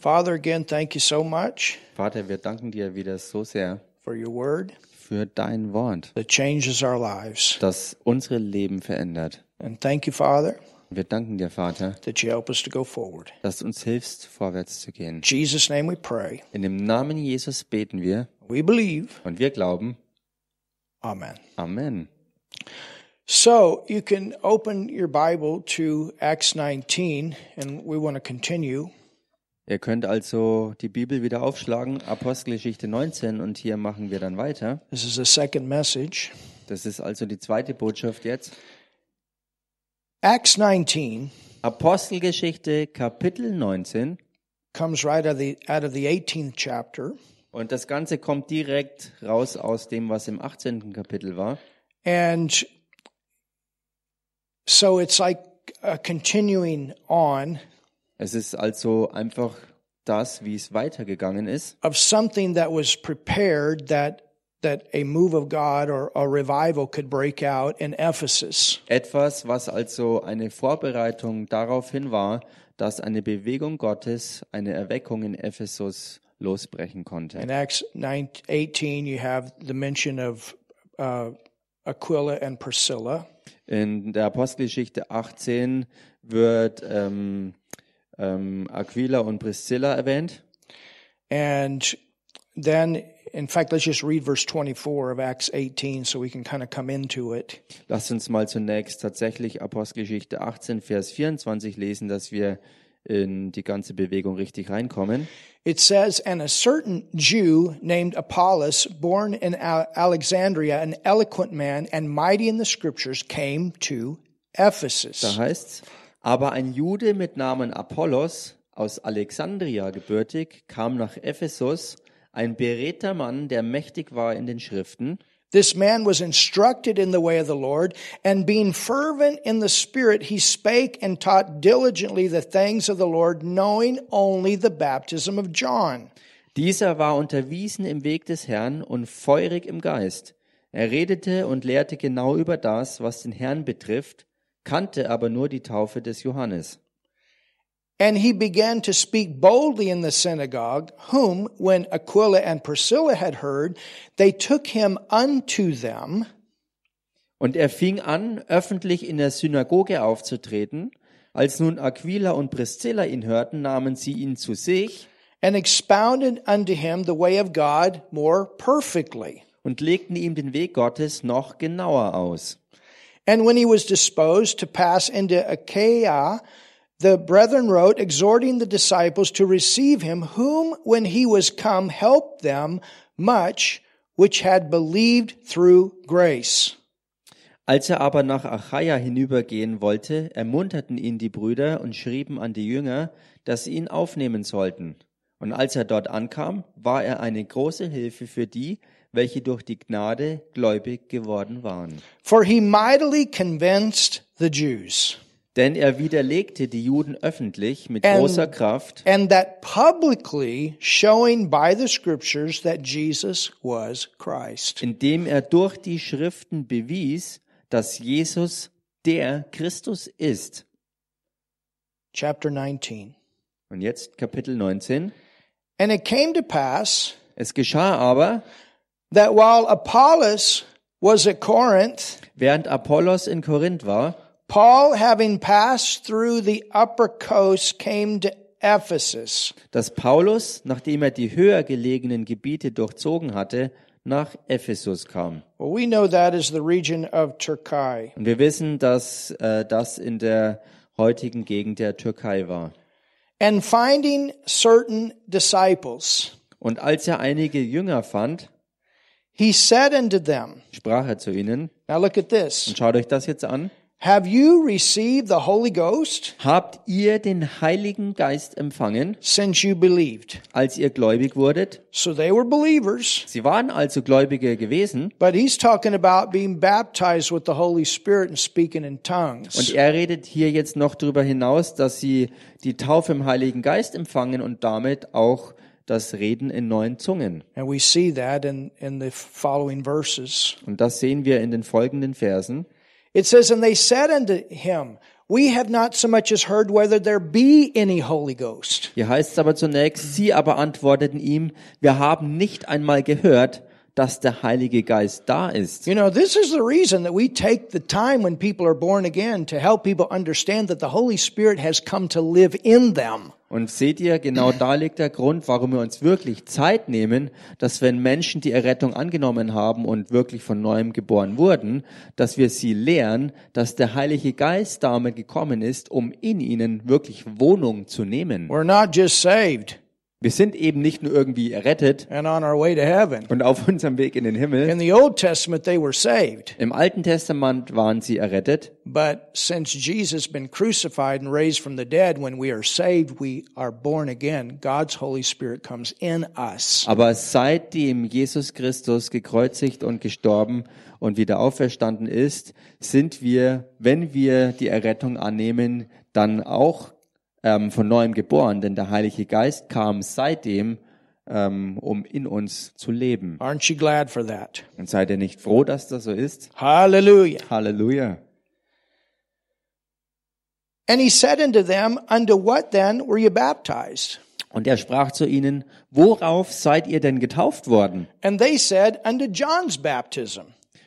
Father, again, thank you so much Vater, wir danken dir wieder so sehr for your word für dein Wort, that changes our lives. das unsere Leben verändert. And thank you, Father, Wir danken dir, Vater, that you help us to go forward. dass du uns hilfst, vorwärts zu gehen. Jesus' name we pray. In dem Namen Jesus beten wir We believe. und wir glauben. Amen. Amen. So you can open your Bible to Acts 19, and we want to continue. Ihr könnt also die Bibel wieder aufschlagen, Apostelgeschichte 19, und hier machen wir dann weiter. This is the second message. Das ist also die zweite Botschaft jetzt. Acts 19 Apostelgeschichte Kapitel 19. comes right out of the, out of the 18th chapter. Und das Ganze kommt direkt raus aus dem, was im 18. Kapitel war. And so it's like uh, continuing on Es ist also einfach das, wie es weitergegangen ist. of something that was prepared that that a move of God or a revival could break out in Ephesus. Etwas, was also eine Vorbereitung darauf hin war, dass eine Bewegung Gottes, eine Erweckung in Ephesus losbrechen konnte. In Acts 9, 18, you have the mention of uh, Aquila and Priscilla. In der Apostelgeschichte 18 wird ähm, ähm, Aquila und Priscilla erwähnt. And then, in fact, let's just read verse 24 of Acts 18 so we can kind of come into it. Lasst uns mal zunächst tatsächlich Apostelgeschichte 18, Vers 24 lesen, dass wir in die ganze Bewegung richtig reinkommen. It says, And a certain Jew named Apollos, born in Al- Alexandria, an eloquent man and mighty in the scriptures, came to Da Ephesus. heißt's, aber ein Jude mit Namen Apollos aus Alexandria gebürtig kam nach Ephesus, ein beredter Mann, der mächtig war in den Schriften. This man was instructed in the way of the Lord, and being fervent in the Spirit, he spake and taught diligently the things of the Lord, knowing only the baptism of John. Dieser war unterwiesen im Weg des Herrn und feurig im Geist. Er redete und lehrte genau über das, was den Herrn betrifft, kannte aber nur die Taufe des Johannes. And he began to speak boldly in the synagogue, whom, when Aquila and Priscilla had heard, they took him unto them, Und er fing an, öffentlich in der Synagoge aufzutreten. Als nun Aquila und Priscilla ihn hörten, nahmen sie ihn zu sich and expounded unto him the way of God more perfectly. und legten ihm den Weg Gottes noch genauer aus. And when he was disposed to pass into Achaia, the brethren wrote, exhorting the disciples to receive him, whom, when he was come, helped them much, which had believed through grace. Als er aber nach Achaia hinübergehen wollte, ermunterten ihn die Brüder und schrieben an die Jünger, dass sie ihn aufnehmen sollten. Und als er dort ankam, war er eine große Hilfe für die, welche durch die Gnade gläubig geworden waren. For he mightily convinced the Jews, Denn er widerlegte die Juden öffentlich mit Ähm. großer Kraft and that publicly showing by the scriptures that Jesus was Christ. indem er durch die Schriften bewies, dass Jesus der Christus ist. Chapter 19. Und jetzt Kapitel 19. And it came to pass Es geschah aber, that while Apollos was at Corinth, während Apollos in Korinth war, Paul, having passed through the upper coast, came to Ephesus. dass Paulus, nachdem er die höher gelegenen Gebiete durchzogen hatte, nach Ephesus kam. Well, we know that is the region of Turkey. Und wir wissen, dass äh, das in der heutigen Gegend der Türkei war. And finding certain disciples, Und als er einige Jünger fand, he said unto them, sprach er zu ihnen, Now look at this. und schaut euch das jetzt an, Have you received the Holy Ghost habt ihr den Heiligen Geist empfangen, since you believed? als ihr gläubig wurdet? So they were believers, Sie waren also Gläubige gewesen, but he's talking about being baptized with the Holy Spirit and speaking in tongues. und er redet hier jetzt noch darüber hinaus, dass sie die Taufe im Heiligen Geist empfangen und damit auch das Reden in neuen Zungen. And we see that in, in the following verses. Und das sehen wir in den folgenden Versen. It says, And they said unto him, We have not so much as heard whether there be any Holy Ghost. Hier heißt es aber zunächst, sie aber antworteten ihm, wir haben nicht einmal gehört, dass der Heilige Geist da ist. You know, this is the reason that we take the time when people are born again to help people understand that the Holy Spirit has come to live in them. Und seht ihr, genau da liegt der Grund, warum wir uns wirklich Zeit nehmen, dass wenn Menschen die Errettung angenommen haben und wirklich von neuem geboren wurden, dass wir sie lehren, dass der Heilige Geist damit gekommen ist, um in ihnen wirklich Wohnung zu nehmen. We're not just saved Wir sind eben nicht nur irgendwie errettet und auf unserem Weg in den Himmel. In the Old Testament, they were saved. Im Alten Testament waren sie errettet, But since Jesus been crucified and raised from the dead, when we are saved, we are born again. God's Holy Spirit comes in us. aber seitdem Jesus Christus gekreuzigt und gestorben und wieder auferstanden ist, sind wir, wenn wir die Errettung annehmen, dann auch ähm, von neuem geboren, denn der Heilige Geist kam seitdem, ähm, um in uns zu leben. Aren't you glad for that? Und seid ihr nicht froh, dass das so ist? Hallelujah. Halleluja. And he said unto them, Unto what then were you baptized? Und er sprach zu ihnen, worauf seid ihr denn getauft worden? And they said, Unto John's baptism.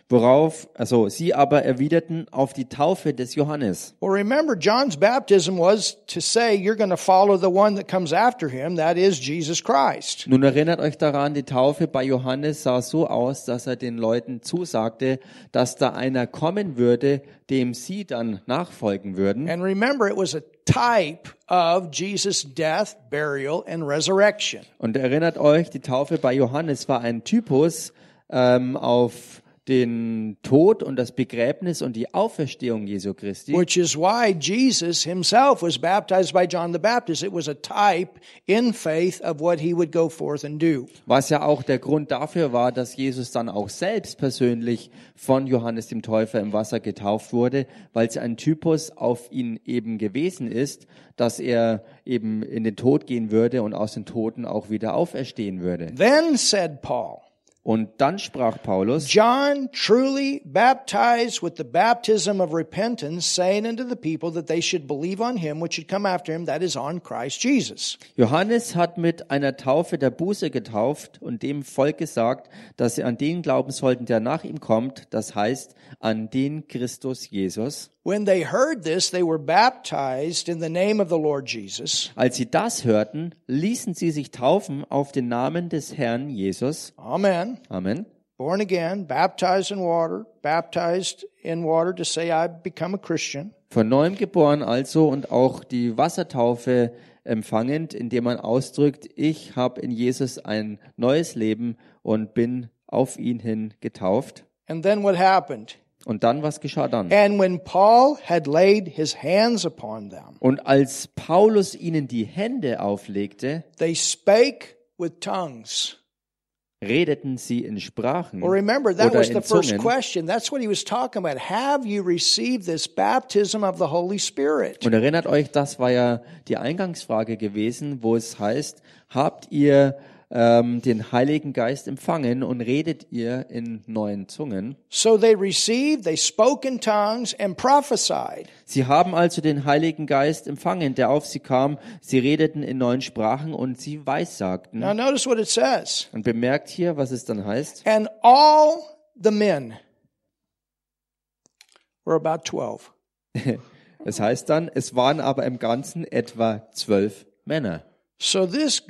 Worauf, also sie aber erwiderten auf die Taufe des Johannes. Well, remember, John's baptism was to say, You're going to follow the one that comes after him, that is Jesus Christ. Nun erinnert euch daran, die Taufe bei Johannes sah so aus, dass er den Leuten zusagte, dass da einer kommen würde, dem sie dann nachfolgen würden. And remember, it was a type of Jesus' death, burial, and resurrection. Und erinnert euch, die Taufe bei Johannes war ein Typus ähm, auf den Tod und das Begräbnis und die Auferstehung Jesu Christi. Which is why Jesus himself was baptized by John the Baptist. It was a type in faith of what he would go forth and do. Was ja auch der Grund dafür war, dass Jesus dann auch selbst persönlich von Johannes dem Täufer im Wasser getauft wurde, weil es ein Typus auf ihn eben gewesen ist, dass er eben in den Tod gehen würde und aus den Toten auch wieder auferstehen würde. Then said Paul, Und dann sprach Paulus, John truly baptized with the baptism of repentance, saying unto the people that they should believe on him which should come after him, that is on Christ Jesus. Johannes hat mit einer Taufe der Buße getauft und dem Volk gesagt, dass sie an den glauben sollten, der nach ihm kommt, das heißt an den Christus Jesus. When they heard this, they were baptized in the name of the Lord Jesus. Als sie das hörten, ließen sie sich taufen auf den Namen des Herrn Jesus. Amen. Amen. Born again, baptized in water, baptized in water to say I've become a Christian. Von neuem geboren also und auch die Wassertaufe empfangend, indem man ausdrückt, ich habe in Jesus ein neues Leben und bin auf ihn hin getauft. And then what happened? Und dann, was geschah dann? And when Paul had laid his hands upon them, Und als Paulus ihnen die Hände auflegte, they spake with tongues. redeten sie in Sprachen Well, remember, that oder was the in first Zungen. question. That's what he was talking about. Have you received this baptism of the Holy Spirit? Und erinnert euch, das war ja die Eingangsfrage gewesen, wo es heißt, habt ihr ähm, den Heiligen Geist empfangen und redet ihr in neuen Zungen? So they received, they spoke in tongues and prophesied. Sie haben also den Heiligen Geist empfangen, der auf sie kam. Sie redeten in neuen Sprachen und sie weissagten. Now notice what it says. Und bemerkt hier, was es dann heißt. And all the men were about 12. Es heißt dann, es waren aber im Ganzen etwa zwölf Männer. So this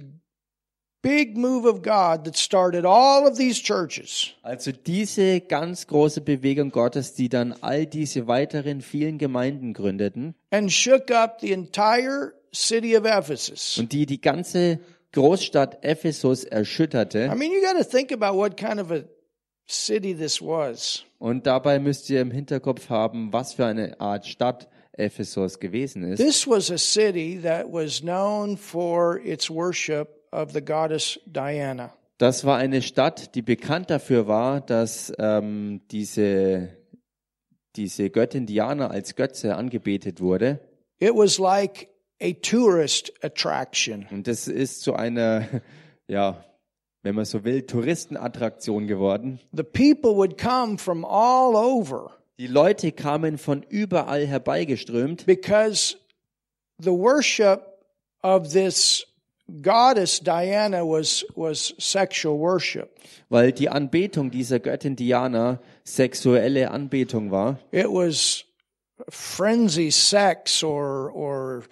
big move of God that started all of these churches Also diese ganz große Bewegung Gottes, die dann all diese weiteren vielen Gemeinden gründeten and shook up the entire city of Ephesus. und die die ganze Großstadt Ephesus erschütterte. I mean, you got to think about what kind of a city this was. Und dabei müsst ihr im Hinterkopf haben, was für eine Art Stadt Ephesus gewesen ist. This was a city that was known for its worship of the goddess Diana. Das war eine Stadt, die bekannt dafür war, dass ähm, diese, diese Göttin Diana als Götze angebetet wurde. It was like a tourist attraction. Und das ist zu einer, ja, wenn man so will, Touristenattraktion geworden. The people would come from all over Die Leute kamen von überall herbeigeströmt, because the worship of this goddess Diana was, was sexual worship. weil die Anbetung dieser Göttin Diana sexuelle Anbetung war. It was frenzy sex or, or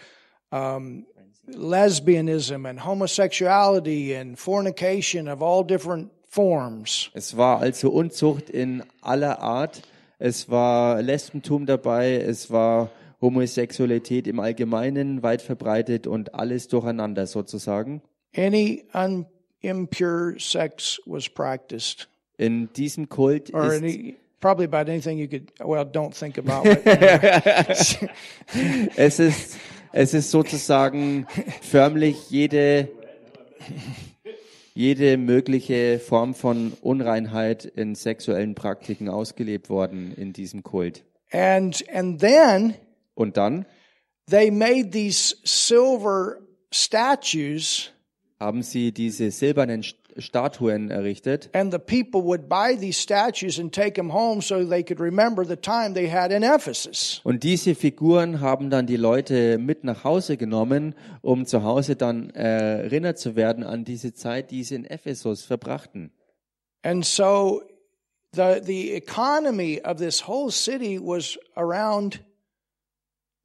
um, lesbianism and homosexuality and fornication of all different forms. Es war also Unzucht in aller Art. Es war Lesbentum dabei. Es war Homosexualität im Allgemeinen weit verbreitet und alles durcheinander sozusagen. Any un, impure sex was practiced. In diesem Kult Or ist, any, probably about anything you could, well, don't think about it. es ist, es ist sozusagen förmlich jede, jede mögliche Form von Unreinheit in sexuellen Praktiken ausgelebt worden in diesem Kult. and, and then Und dann they made these silver statues haben sie diese silbernen St- Statuen errichtet and the people would buy these statues and take them home so they could remember the time they had in Ephesus. und diese Figuren haben dann die Leute mit nach Hause genommen, um zu Hause dann erinnert zu werden an diese Zeit, die sie in Ephesus verbrachten. And so the, the economy of this whole city was around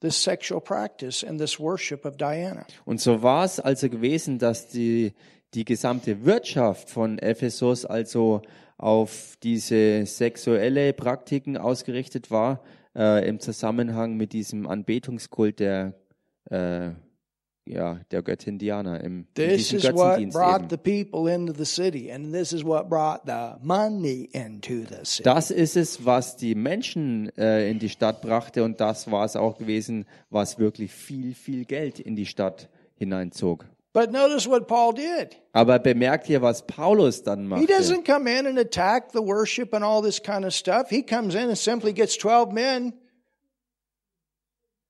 this sexual practice and this worship of Diana. Und so war es also gewesen, dass die, die gesamte Wirtschaft von Ephesus also auf diese sexuelle Praktiken ausgerichtet war, äh, im Zusammenhang mit diesem Anbetungskult der, äh, ja, der Göttin Diana, im, in This diesem is what Götzendienst brought eben. the people into the city, and this is what brought the money into the city. Das ist es, was die Menschen äh, in die Stadt brachte und das war es auch gewesen, was wirklich viel, viel Geld in die Stadt hineinzog. But notice what Paul did. Aber bemerkt hier, was Paulus dann He machte. doesn't come in and attack the worship and all this kind of stuff. He comes in and simply gets 12 men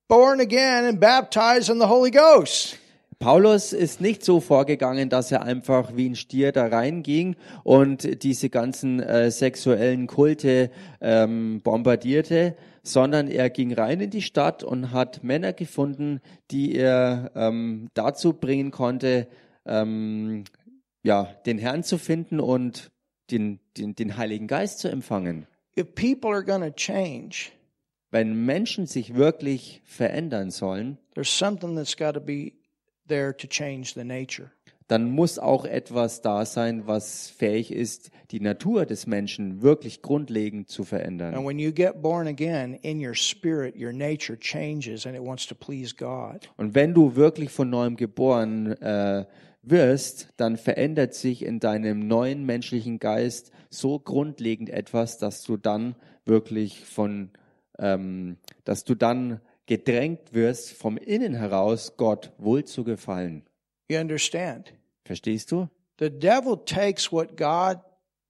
born again and baptized in the Holy Ghost. Paulus ist nicht so vorgegangen, dass er einfach wie ein Stier da reinging und diese ganzen äh, sexuellen Kulte ähm, bombardierte, sondern er ging rein in die Stadt und hat Männer gefunden, die er ähm, dazu bringen konnte, ähm, ja, den Herrn zu finden und den, den, den Heiligen Geist zu empfangen. If people are going to change, Wenn Menschen sich wirklich verändern sollen, there's something that's got to be there to change the nature. dann muss auch etwas da sein, was fähig ist, die Natur des Menschen wirklich grundlegend zu And verändern. when you get born again, in your spirit, your nature changes and it wants to please God. Und wenn du wirklich von neuem geboren äh, wirst, dann verändert sich in deinem neuen menschlichen Geist so grundlegend etwas, dass du dann wirklich von, ähm, dass du dann gedrängt wirst, vom Innen heraus Gott wohl zu gefallen. You understand? Verstehst du? The devil takes what God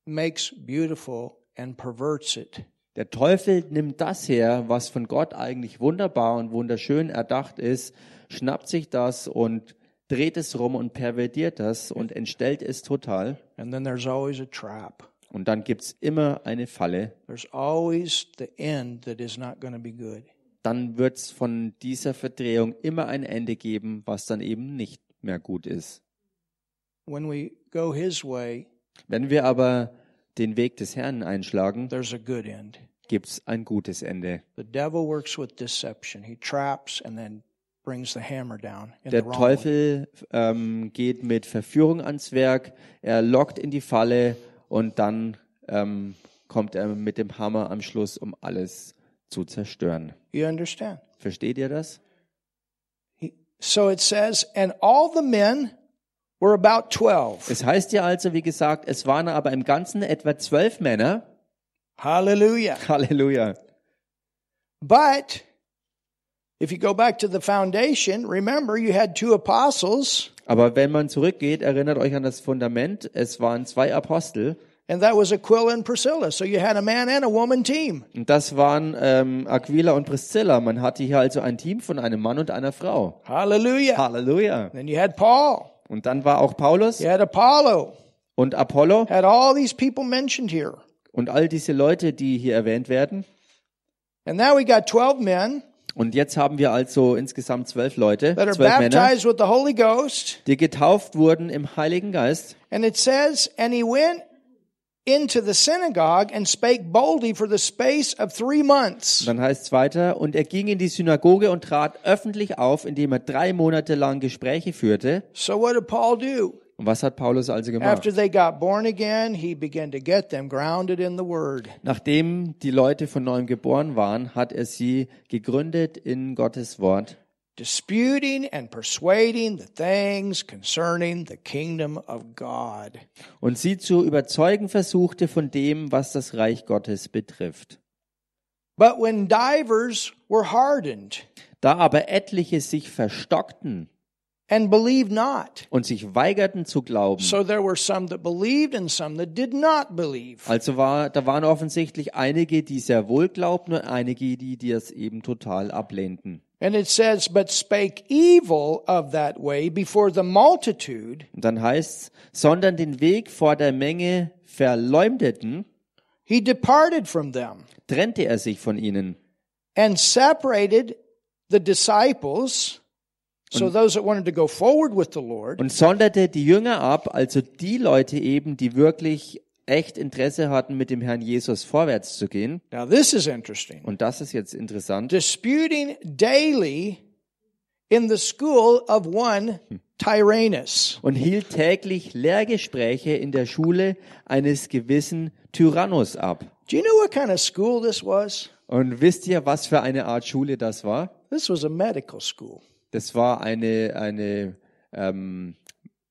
makes beautiful and perverts it. Der Teufel nimmt das her, was von Gott eigentlich wunderbar und wunderschön erdacht ist, schnappt sich das und dreht es rum und pervertiert das und entstellt es total. And then there's always a trap. Und dann gibt's immer eine Falle. There's always the end that is not going to be good. Dann wird's von dieser Verdrehung immer ein Ende geben, was dann eben nicht mehr gut ist. When we go his way, Wenn wir aber den Weg des Herrn einschlagen, there's a good end. gibt's ein gutes Ende. The devil works with deception. He traps and then brings the hammer down in the Der. Teufel ähm, geht mit Verführung ans Werk, er lockt in die Falle und dann ähm, kommt er mit dem Hammer am Schluss, um alles zu zerstören. You understand? Versteht ihr das? He, so it says, and all the men were about 12. Es heißt ja also, wie gesagt, es waren aber im Ganzen etwa zwölf Männer. Hallelujah. Halleluja. But if you go back to the foundation, remember you had two apostles, Aber wenn man zurückgeht, erinnert euch an das Fundament. Es waren zwei Apostel and that was Aquila and Priscilla. So you had a man and a woman team. und das waren ähm, Aquila und Priscilla. Man hatte hier also ein Team von einem Mann und einer Frau. Hallelujah. Halleluja. Then you had Paul, Und dann war auch Paulus you had Apollo, und Apollo had all these people mentioned here. und all diese Leute, die hier erwähnt werden. And now we got 12 men Und jetzt haben wir also insgesamt zwölf Leute, zwölf Männer, baptized with the Holy Ghost. die getauft wurden im Heiligen Geist. And it says, and he went into the synagogue and spake boldly for the space of three months. Dann heißt es weiter, und er ging in die Synagoge und trat öffentlich auf, indem er drei Monate lang Gespräche führte. So what did Paul do? Und was hat Paulus also gemacht? After they got born again, he began to get them grounded in the word. Nachdem die Leute von neuem geboren waren, hat er sie gegründet in Gottes Wort, disputing and persuading the things concerning the kingdom of God. und sie zu überzeugen versuchte von dem, was das Reich Gottes betrifft. But when divers were hardened Da aber etliche sich verstockten and believed not, und sich weigerten zu glauben, so there were some that believed and some that did not believe. also war, da waren offensichtlich einige, die sehr wohl glaubten und einige, die, die es eben total ablehnten. And it says, but spake evil of that way before the multitude, Und dann heißt sondern den Weg vor der Menge verleumdeten, he departed from them trennte er sich von ihnen. and separated the disciples, so those that wanted to go forward with the Lord, und sonderte die Jünger ab, also die Leute eben, die wirklich echt Interesse hatten, mit dem Herrn Jesus vorwärts zu gehen. Now, this is interesting. Und das ist jetzt interessant. Disputing daily in the school of one Tyrannus. Und hielt täglich Lehrgespräche in der Schule eines gewissen Tyrannus ab. Do you know what kind of school this was? Und wisst ihr, was für eine Art Schule das war? This was a medical school. Das war eine, eine ähm,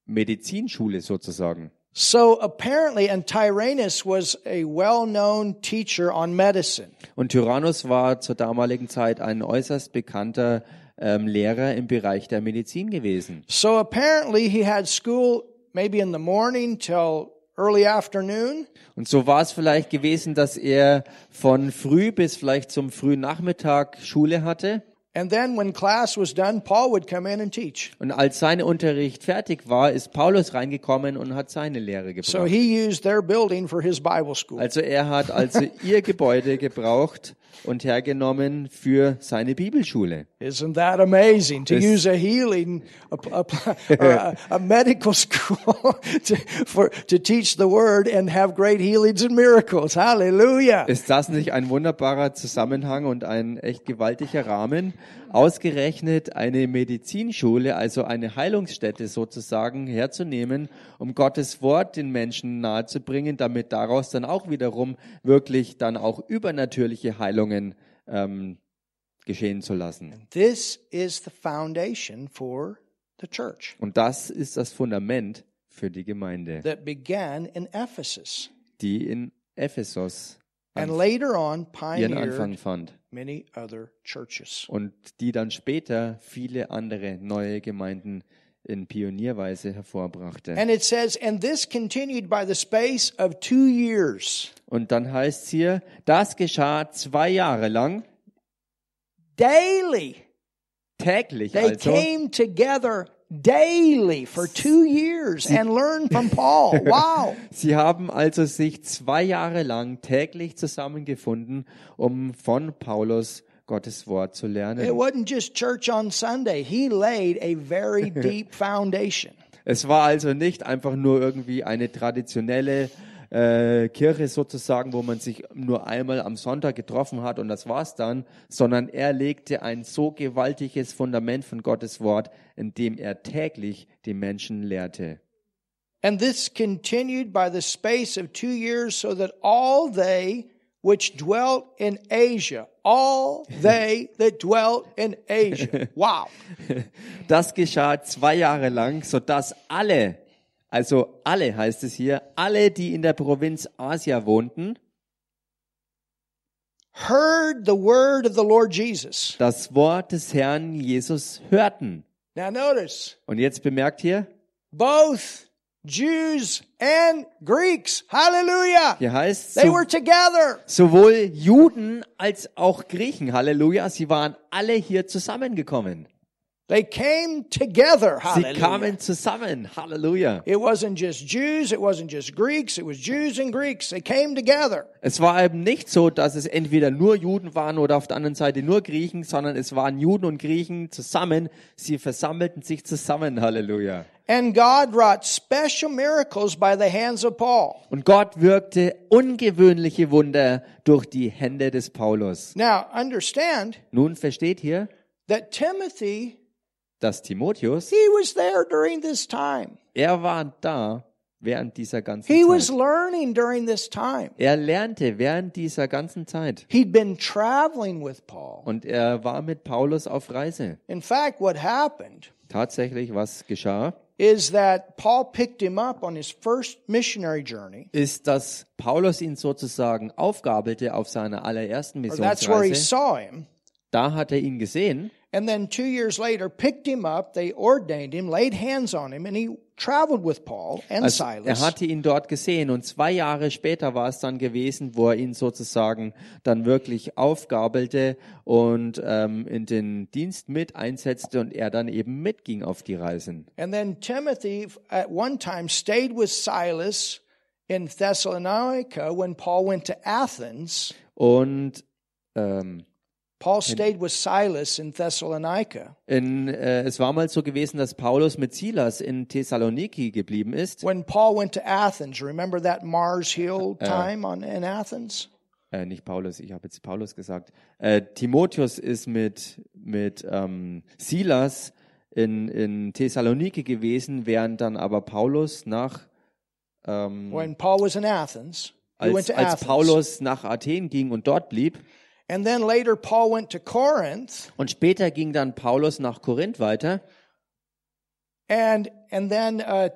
Medizinschule sozusagen. So apparently, and Tyrannus was a well known teacher on medicine. Und Tyrannus war zur damaligen Zeit ein äußerst bekannter ähm, Lehrer im Bereich der Medizin gewesen. So apparently, he had school maybe in the morning till early afternoon. Und so war es vielleicht gewesen, dass er von früh bis vielleicht zum frühen Nachmittag Schule hatte. And then when class was done, Paul would come in and teach. Und als sein Unterricht fertig war, ist Paulus reingekommen und hat seine Lehre So gebracht. he used their building for his Bible school. Also er hat also ihr Gebäude gebraucht und hergenommen für seine Bibelschule. Isn't that amazing to use a healing, a, a, a medical school to, for, to teach the word and have great healings and miracles? Hallelujah. Ist das nicht ein wunderbarer Zusammenhang und ein echt gewaltiger Rahmen? Ausgerechnet eine Medizinschule, also eine Heilungsstätte sozusagen herzunehmen, um Gottes Wort den Menschen nahezubringen, damit daraus dann auch wiederum wirklich dann auch übernatürliche Heilungen ähm, geschehen zu lassen. This is the foundation for the church. Und das ist das Fundament für die Gemeinde, that began in Ephesus. Die in Ephesus and later on ihren Anfang fand. many other churches. und die dann später viele andere neue Gemeinden in Pionierweise hervorbrachte. And it says, and this continued by the space of two years, Und dann heißt es hier, das geschah zwei Jahre lang, daily. täglich They also. came together daily for two years and learned from Paul. Wow. Sie haben also sich zwei Jahre lang täglich zusammengefunden, um von Paulus Gottes Wort zu It lernen. wasn't just church on Sunday. He laid a very deep foundation. Es war also nicht einfach nur irgendwie eine traditionelle äh, Kirche sozusagen, wo man sich nur einmal am Sonntag getroffen hat und das war's dann, sondern er legte ein so gewaltiges Fundament von Gottes Wort, in dem er täglich die Menschen lehrte. And this continued by the space of two years so that all they which dwelt in Asia, all they that dwelt in Asia. Wow. Das geschah zwei Jahre lang, so dass alle, also alle heißt es hier, alle, die in der Provinz Asia wohnten, Heard the word of the Lord Jesus. das Wort des Herrn Jesus hörten. Now notice, Und jetzt bemerkt hier, both Jews and Greeks. Hallelujah. hier heißt They so, were together. sowohl Juden als auch Griechen, Halleluja, sie waren alle hier zusammengekommen. They came together. Sie Hallelujah. kamen zusammen. Halleluja. It wasn't just Jews, it wasn't just Greeks, it was Jews and Greeks. They came together. Es war eben nicht so, dass es entweder nur Juden waren oder auf der anderen Seite nur Griechen, sondern es waren Juden und Griechen zusammen. Sie versammelten sich zusammen. Halleluja. And God wrought special miracles by the hands of Paul. Und Gott wirkte ungewöhnliche Wunder durch die Hände des Paulus. Now, understand Nun versteht hier, that Timothy, dass Timotheus, he was there during this time. er war da während dieser ganzen He was Zeit. learning during this time. Er lernte während dieser ganzen Zeit. He'd been traveling with Paul. Und er war mit Paulus auf Reise. In fact, what happened Tatsächlich, was geschah, is that Paul picked him up on his first missionary journey. ist, dass Paulus ihn sozusagen aufgabelte auf seiner allerersten Or that's where he Missionsreise. saw him. Da hat er ihn gesehen And then two years later, picked him up. They ordained him, laid hands on him, and he traveled with Paul and Also, er Silas. hatte ihn dort gesehen und zwei Jahre später war es dann gewesen, wo er ihn sozusagen dann wirklich aufgabelte und ähm, in den Dienst mit einsetzte und er dann eben mitging auf die Reisen. And then Timothy, at one time, stayed with Silas in Thessalonica when Paul went to Athens. Und ähm, Paul stayed with Silas in Thessalonica. in, äh, es war mal so gewesen, dass Paulus mit Silas in Thessaloniki geblieben ist. When Paul went to Athens, remember that Mars Hill time on, in Athens? Äh, nicht Paulus, ich habe jetzt Paulus gesagt. Äh, Timotheus ist mit, mit ähm, Silas in, in Thessaloniki gewesen, während dann aber Paulus nach ähm, When Paul was in Athens, he went als, to als Athens. Paulus nach Athen ging und dort blieb. And then later, Paul went to Corinth. Und später ging dann Paulus nach Korinth weiter. And and then uh,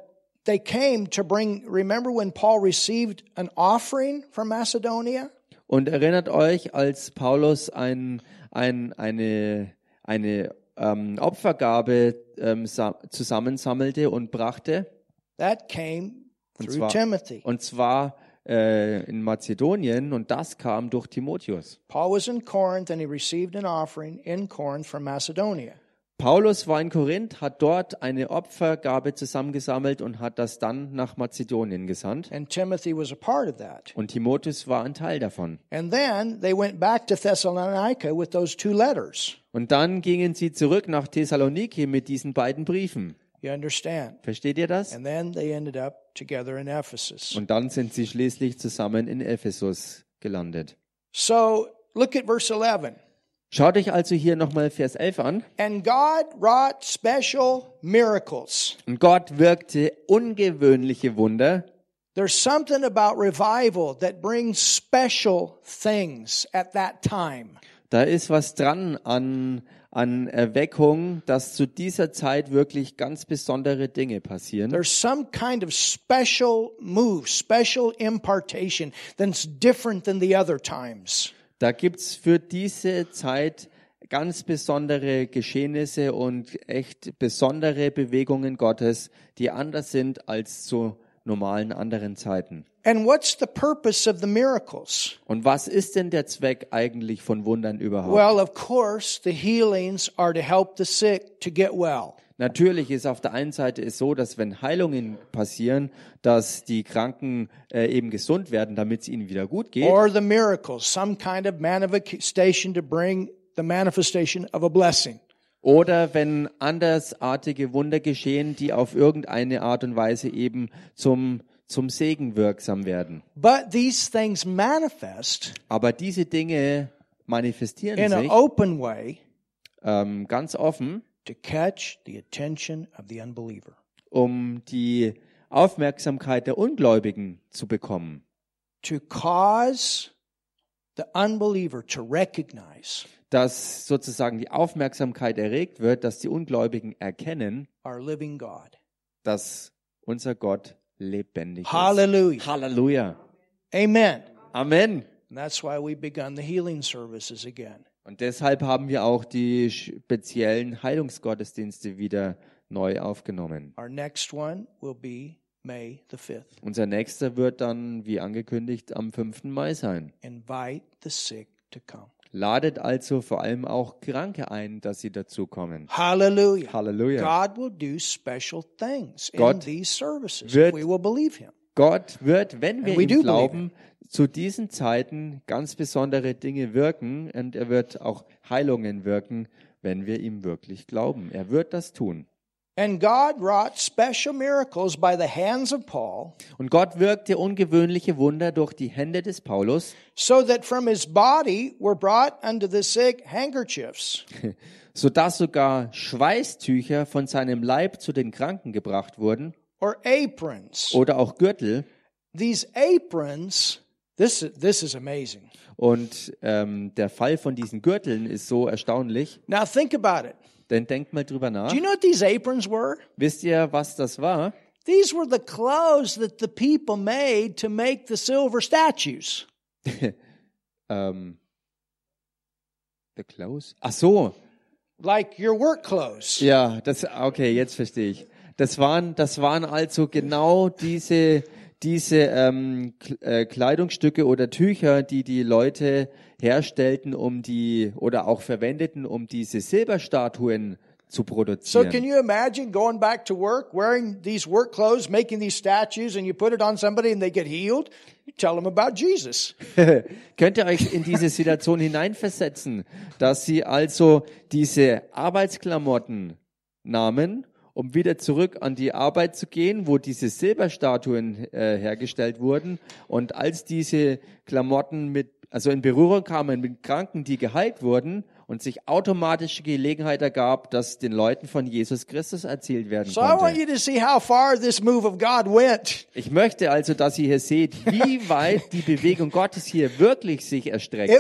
they came to bring. Remember when Paul received an offering from Macedonia? Und erinnert euch, als Paulus ein, ein, eine, eine ähm, Opfergabe ähm, sa- zusammensammelte und brachte, That came Und through zwar- Timothy. und zwar äh, in Mazedonien, und das kam durch Timotheus. Paul was in Corinth and he received an offering in Corinth from Macedonia. Paulus war in Korinth, hat dort eine Opfergabe zusammengesammelt und hat das dann nach Mazedonien gesandt. And Timothy was a part of that. Und Timotheus war ein Teil davon. And then they went back to Thessalonica with those two letters. Und dann gingen sie zurück nach Thessaloniki mit diesen beiden Briefen. You understand? Versteht ihr das? And then they ended up together in Ephesus. Und dann sind sie schließlich zusammen in Ephesus gelandet. So look at verse 11. Schaut euch also hier nochmal Vers 11 an. And God wrought special miracles. Und Gott wirkte ungewöhnliche Wunder. There's something about revival that brings special things at that time. Da ist was dran an, an Erweckung, dass zu dieser Zeit wirklich ganz besondere Dinge passieren. There's some kind of special move, special impartation that's different than the other times. Da gibt's für diese Zeit ganz besondere Geschehnisse und echt besondere Bewegungen Gottes, die anders sind als zu normalen anderen Zeiten. And what's the purpose of the miracles? Und was ist denn der Zweck eigentlich von Wundern überhaupt? Well, of course, the healings are to help the sick to get well. Natürlich ist auf der einen Seite es so, dass wenn Heilungen passieren, dass die Kranken äh, eben gesund werden, damit es ihnen wieder gut geht. Or the miracles, some kind of manifestation to bring the manifestation of a blessing. Oder wenn andersartige Wunder geschehen, die auf irgendeine Art und Weise eben zum, zum Segen wirksam werden. But these things manifest Aber diese Dinge manifestieren in an sich open way ähm, ganz offen, to catch the attention of the unbeliever. um die Aufmerksamkeit der Ungläubigen zu bekommen. To cause the unbeliever to recognize Dass sozusagen die Aufmerksamkeit erregt wird, dass die Ungläubigen erkennen, our living God. dass unser Gott lebendig ist. Hallelujah. Halleluja. Amen. Amen. And that's why we begun the healing services again. Und deshalb haben wir auch die speziellen Heilungsgottesdienste wieder neu aufgenommen. Our next one will be May the 5th. Unser nächster wird dann, wie angekündigt, am 5. Mai sein. Invite the sick to come. Ladet also vor allem auch Kranke ein, dass sie dazukommen. Hallelujah. Halleluja. God will do special things in Gott these services wird- we will believe Him. Gott wird, wenn wir we do ihm glauben, zu diesen Zeiten ganz besondere Dinge wirken und er wird auch Heilungen wirken, wenn wir ihm wirklich glauben. Er wird das tun. Und Gott wirkte ungewöhnliche Wunder durch die Hände des Paulus, so that from his body were brought unto the sick handkerchiefs, sodass sogar Schweißtücher von seinem Leib zu den Kranken gebracht wurden or aprons. oder auch Gürtel. These aprons, this, this is amazing. Und ähm, der Fall von diesen Gürteln ist so erstaunlich. Now think about it. Denn denkt mal drüber nach. Do you know what these aprons were? Wisst ihr, was das war? These were the clothes that the people made to make the silver statues. Ähm, the clothes? Ach so, Like your work clothes. ja, das, okay, jetzt verstehe ich. Das waren, das waren also genau diese, diese ähm, äh, Kleidungsstücke oder Tücher, die die Leute herstellten, um die oder auch verwendeten, um diese Silberstatuen zu So can produzieren. you imagine going back to work, wearing these work clothes, making these statues, and you put it on somebody and they get healed? You tell them about Jesus. Könnt ihr euch in diese Situation hineinversetzen, dass sie also diese Arbeitsklamotten nahmen, um wieder zurück an die Arbeit zu gehen, wo diese Silberstatuen äh, hergestellt wurden und als diese Klamotten mit also in Berührung kamen mit Kranken, die geheilt wurden und sich automatische Gelegenheit ergab, dass den Leuten von Jesus Christus erzählt werden konnte. you to see how far this move of God went. Ich möchte also, dass ihr hier seht, wie weit die Bewegung Gottes hier wirklich sich erstreckte.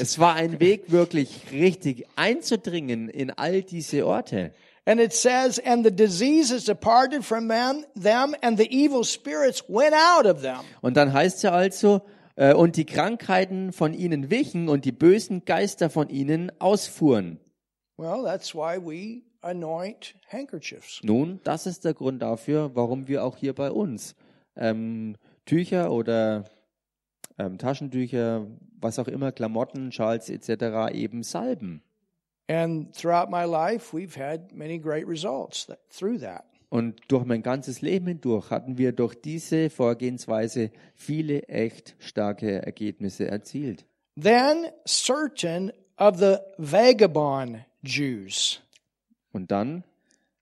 Es war ein Weg, wirklich richtig einzudringen in all diese Orte. And it says, and the diseases departed from them, them and the evil spirits went out of them. Und dann heißt es ja also, äh, und die Krankheiten von ihnen wichen und die bösen Geister von ihnen ausfuhren. Well, that's why we anoint handkerchiefs. Nun, das ist der Grund dafür, warum wir auch hier bei uns ähm, Tücher oder ähm, Taschentücher, was auch immer, Klamotten, Schals etc. eben salben. And throughout my life, we've had many great results that, through that. Und durch mein ganzes Leben hindurch hatten wir durch diese Vorgehensweise viele echt starke Ergebnisse erzielt. Then certain of the vagabond Jews. Und dann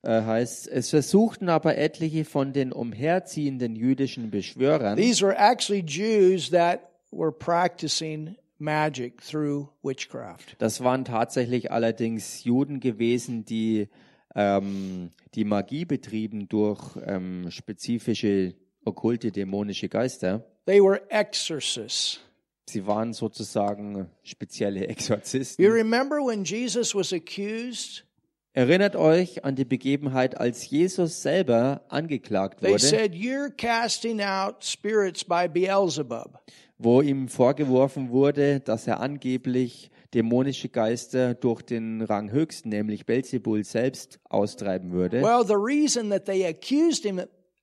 äh, heißt es, versuchten aber etliche von den umherziehenden jüdischen Beschwörern, These were actually Jews that were practicing magic through witchcraft. das waren tatsächlich allerdings Juden gewesen, die ähm, die Magie betrieben durch ähm, spezifische okkulte dämonische Geister. They were exorcists. Sie waren sozusagen spezielle You Exorzisten. remember when Jesus was accused? Erinnert euch an die Begebenheit, als Jesus selber angeklagt They wurde, said, You're casting out spirits by Beelzebub. Wo ihm vorgeworfen wurde, dass er angeblich dämonische Geister durch den Ranghöchsten, nämlich Belzebul selbst, austreiben würde. Well, the reason that they accused him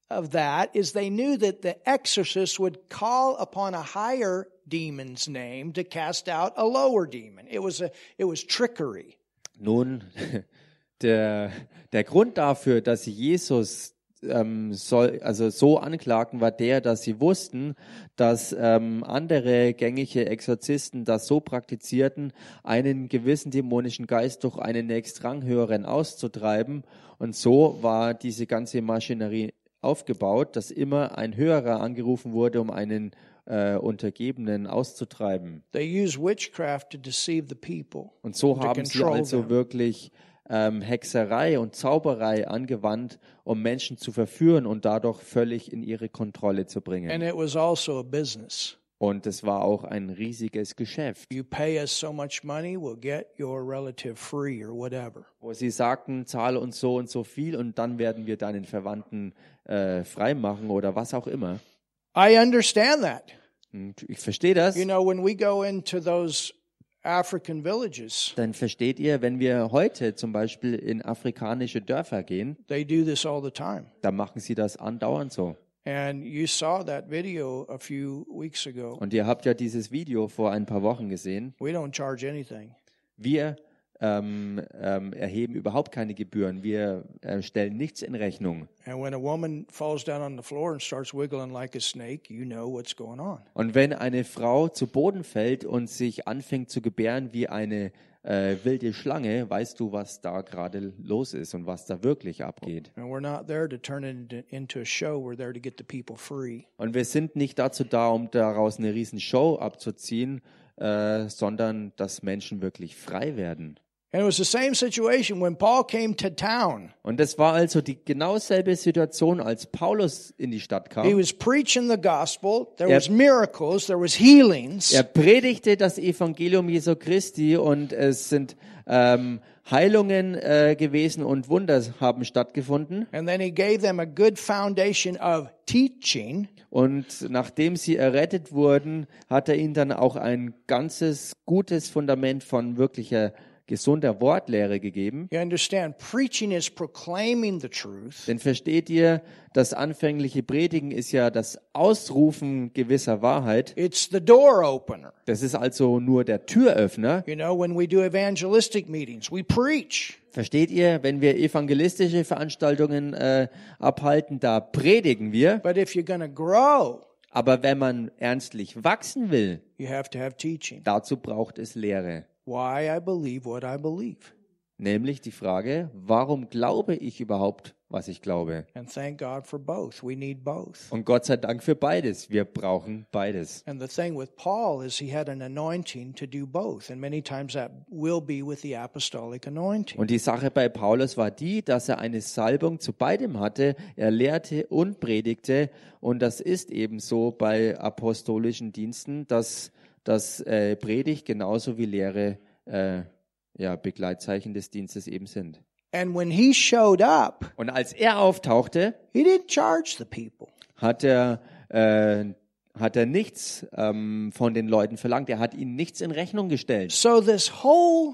of that is they knew that the exorcist would call upon a higher demon's name to cast out a lower demon. It was a, it was trickery. Nun, der, der Grund dafür, dass sie Jesus ähm, soll, also so anklagen, war der, dass sie wussten, dass ähm, andere gängige Exorzisten das so praktizierten, einen gewissen dämonischen Geist durch einen nächstranghöheren auszutreiben. Und so war diese ganze Maschinerie aufgebaut, dass immer ein höherer angerufen wurde, um einen äh, Untergebenen auszutreiben. They used witchcraft to deceive the people. Und so haben sie also wirklich ähm, Hexerei und Zauberei angewandt, um Menschen zu verführen und dadurch völlig in ihre Kontrolle zu bringen. And it was also a business. Und es war auch ein riesiges Geschäft, You pay us so much money, we'll get your relative free or whatever. wo sie sagten, zahle uns so und so viel und dann werden wir deinen Verwandten äh, freimachen oder was auch immer. I understand that. Und ich verstehe das. You know, when we go into those Dann versteht ihr, wenn wir heute zum Beispiel in afrikanische Dörfer gehen, they do this all the time. dann machen sie das andauernd so. And you saw that video a few weeks ago. Und ihr habt ja dieses Video vor ein paar Wochen gesehen. We don't charge anything. Wir ähm, ähm, erheben überhaupt keine Gebühren. Wir äh, stellen nichts in Rechnung. And when a woman falls down on the floor and starts wiggling like a snake, you know what's going on. Und wenn eine Frau zu Boden fällt und sich anfängt zu gebären wie eine äh, wilde Schlange, weißt du, was da gerade los ist und was da wirklich abgeht. And we're not there to turn it into, into a show. We're there to get the people free. Und wir sind nicht dazu da, um daraus eine riesen Show abzuziehen, äh, sondern dass Menschen wirklich frei werden. And it was the same situation when Paul came to town. Und das war also die genau selbe Situation, als Paulus in die Stadt He kam. was preaching the gospel. There Yep. was miracles. There was healings. Er predigte das Evangelium Jesu Christi und es sind ähm, Heilungen äh, gewesen und Wunder haben stattgefunden. And then he gave them a good foundation of teaching. Und nachdem sie errettet wurden, hat er ihnen dann auch ein ganzes gutes Fundament von wirklicher gesunder Wortlehre gegeben. You understand? Preaching is proclaiming the truth. Denn versteht ihr, das anfängliche Predigen ist ja das Ausrufen gewisser Wahrheit. It's the door opener. Das ist also nur der Türöffner. You know, when we do evangelistic meetings, we preach. Versteht ihr, wenn wir evangelistische Veranstaltungen äh, abhalten, da predigen wir. But if you're to grow, Aber wenn man ernstlich wachsen will, you have to have teaching. dazu braucht es Lehre. Why I believe what I believe. Nämlich die Frage, warum glaube ich überhaupt, was ich glaube? And thank God for both. We need both. Und Gott sei Dank für beides. Wir brauchen beides. And the thing with Paul is he had an anointing to do both. And many times that will be with the apostolic anointing. Und die Sache bei Paulus war die, dass er eine Salbung zu beidem hatte. Er lehrte und predigte. Und das ist eben so bei apostolischen Diensten, dass das äh, Predigt genauso wie Lehre äh, ja, Begleitzeichen des Dienstes eben sind. And when he showed up, Und als er auftauchte, he didn't charge the people. hat er, äh, hat er nichts ähm, von den Leuten verlangt. Er hat ihnen nichts in Rechnung gestellt. So this whole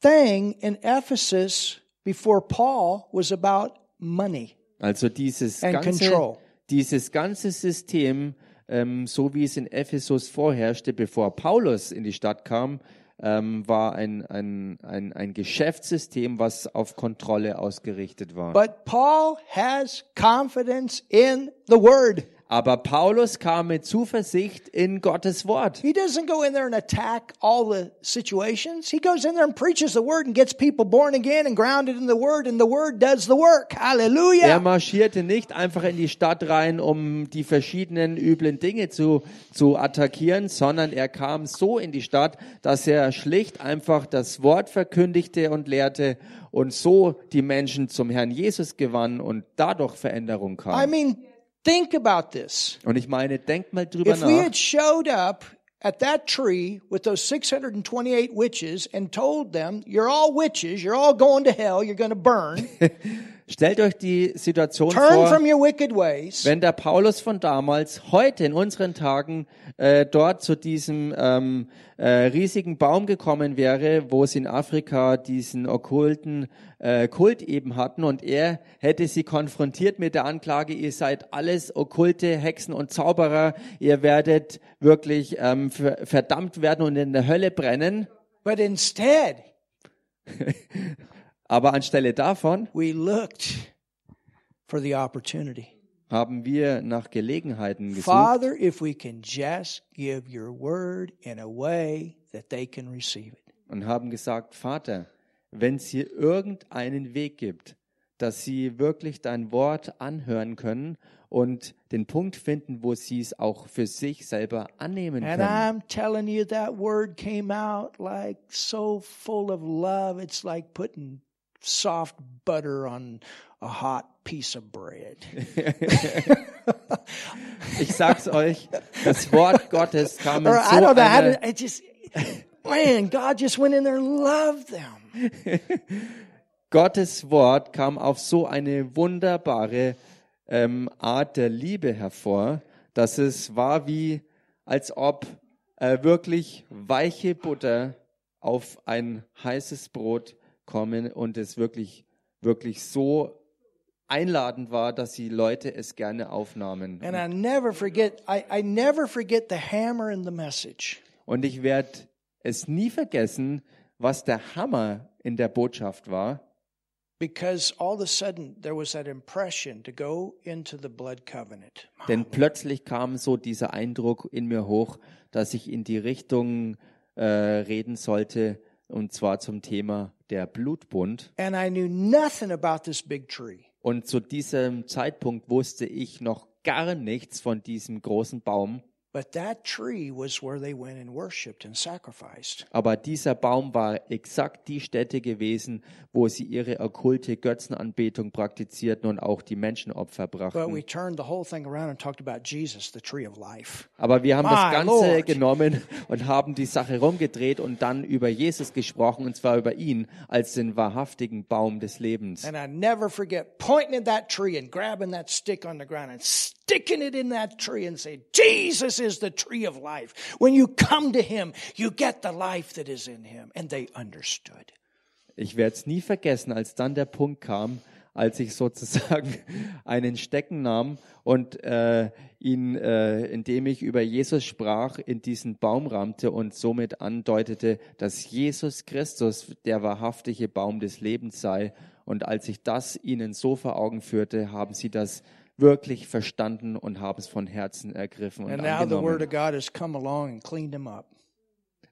thing in Ephesus before Paul was about money Also dieses ganze, control. dieses ganze System, ähm, so wie es in Ephesus vorherrschte, bevor Paulus in die Stadt kam, ähm, war ein, ein, ein, ein Geschäftssystem, was auf Kontrolle ausgerichtet war. But Paul has confidence in the word. Aber Paulus kam mit Zuversicht in Gottes Wort. He doesn't go in there and attack all the situations. He goes in there and preaches the word and gets people born again and grounded in the word, and the word does the work. Er Hallelujah. marschierte nicht einfach in die Stadt rein, um die verschiedenen üblen Dinge zu, zu attackieren, sondern er kam so in die Stadt, dass er schlicht einfach das Wort verkündigte und lehrte und so die Menschen zum Herrn Jesus gewann und dadurch Veränderung I kam. mean, think about this. Und ich meine, denkt mal drüber If we had showed up at that tree with those 628 witches and told them, you're all witches, you're all going to hell, you're going to burn, Stellt euch die Situation turn vor, from your wicked ways. wenn der Paulus von damals heute in unseren Tagen äh, dort zu diesem ähm, äh, riesigen Baum gekommen wäre, wo sie in Afrika diesen okkulten äh, Kult eben hatten und er hätte sie konfrontiert mit der Anklage, ihr seid alles okkulte Hexen und Zauberer, ihr werdet wirklich ähm, ver- verdammt werden und in der Hölle brennen. But instead, Aber anstelle davon we looked for the opportunity. haben wir nach Gelegenheiten gesucht. Father, if we can just give your word in a way that they can receive it. und haben gesagt, Vater, wenn es hier irgendeinen Weg gibt, dass sie wirklich dein Wort anhören können und den Punkt finden, wo sie es auch für sich selber annehmen And können. I'm telling you, that word came out like so full of love. It's like putting soft butter on a hot piece of bread. Ich sag's euch, das Wort Gottes kam in Or I so don't know to, I just, man, God just went in there and loved them. Gottes Wort kam auf so eine wunderbare ähm, Art der Liebe hervor, dass es war wie, als ob äh, wirklich weiche Butter auf ein heißes Brot kommen und es wirklich, wirklich so einladend war, dass die Leute es gerne aufnahmen. And I never forget, I, I never forget the hammer in the message. Und ich werde es nie vergessen, was der Hammer in der Botschaft war, Because all of a sudden there was that impression to go into the blood covenant. denn plötzlich kam so dieser Eindruck in mir hoch, dass ich in die Richtung äh, reden sollte, und zwar zum Thema der Blutbund. And I knew nothing about this big tree. Und zu diesem Zeitpunkt wusste ich noch gar nichts von diesem großen Baum. But that tree was where they went and worshiped and sacrificed. Aber dieser Baum war exakt die Stätte gewesen, wo sie ihre okkulte Götzenanbetung praktizierten und auch die Menschenopfer But we brachten. turned the whole thing around and talked about Jesus, the tree of life. Aber wir haben das My Ganze Lord. genommen und haben die Sache rumgedreht und dann über Jesus gesprochen, und zwar über ihn als den wahrhaftigen Baum des Lebens. And I never forget pointing at that tree and grabbing that stick on the ground and sticking it in that tree and saying, Jesus is the tree of life. When you come to him, you get the life that is in him. And they understood. Ich werde es nie vergessen, als dann der Punkt kam, als ich sozusagen einen Stecken nahm und äh, ihn, äh, indem ich über Jesus sprach, in diesen Baum rammte und somit andeutete, dass Jesus Christus der wahrhaftige Baum des Lebens sei. Und als ich das ihnen so vor Augen führte, haben sie das wirklich verstanden und haben es von Herzen ergriffen und And now the word angenommen. of God has come along and cleaned him up.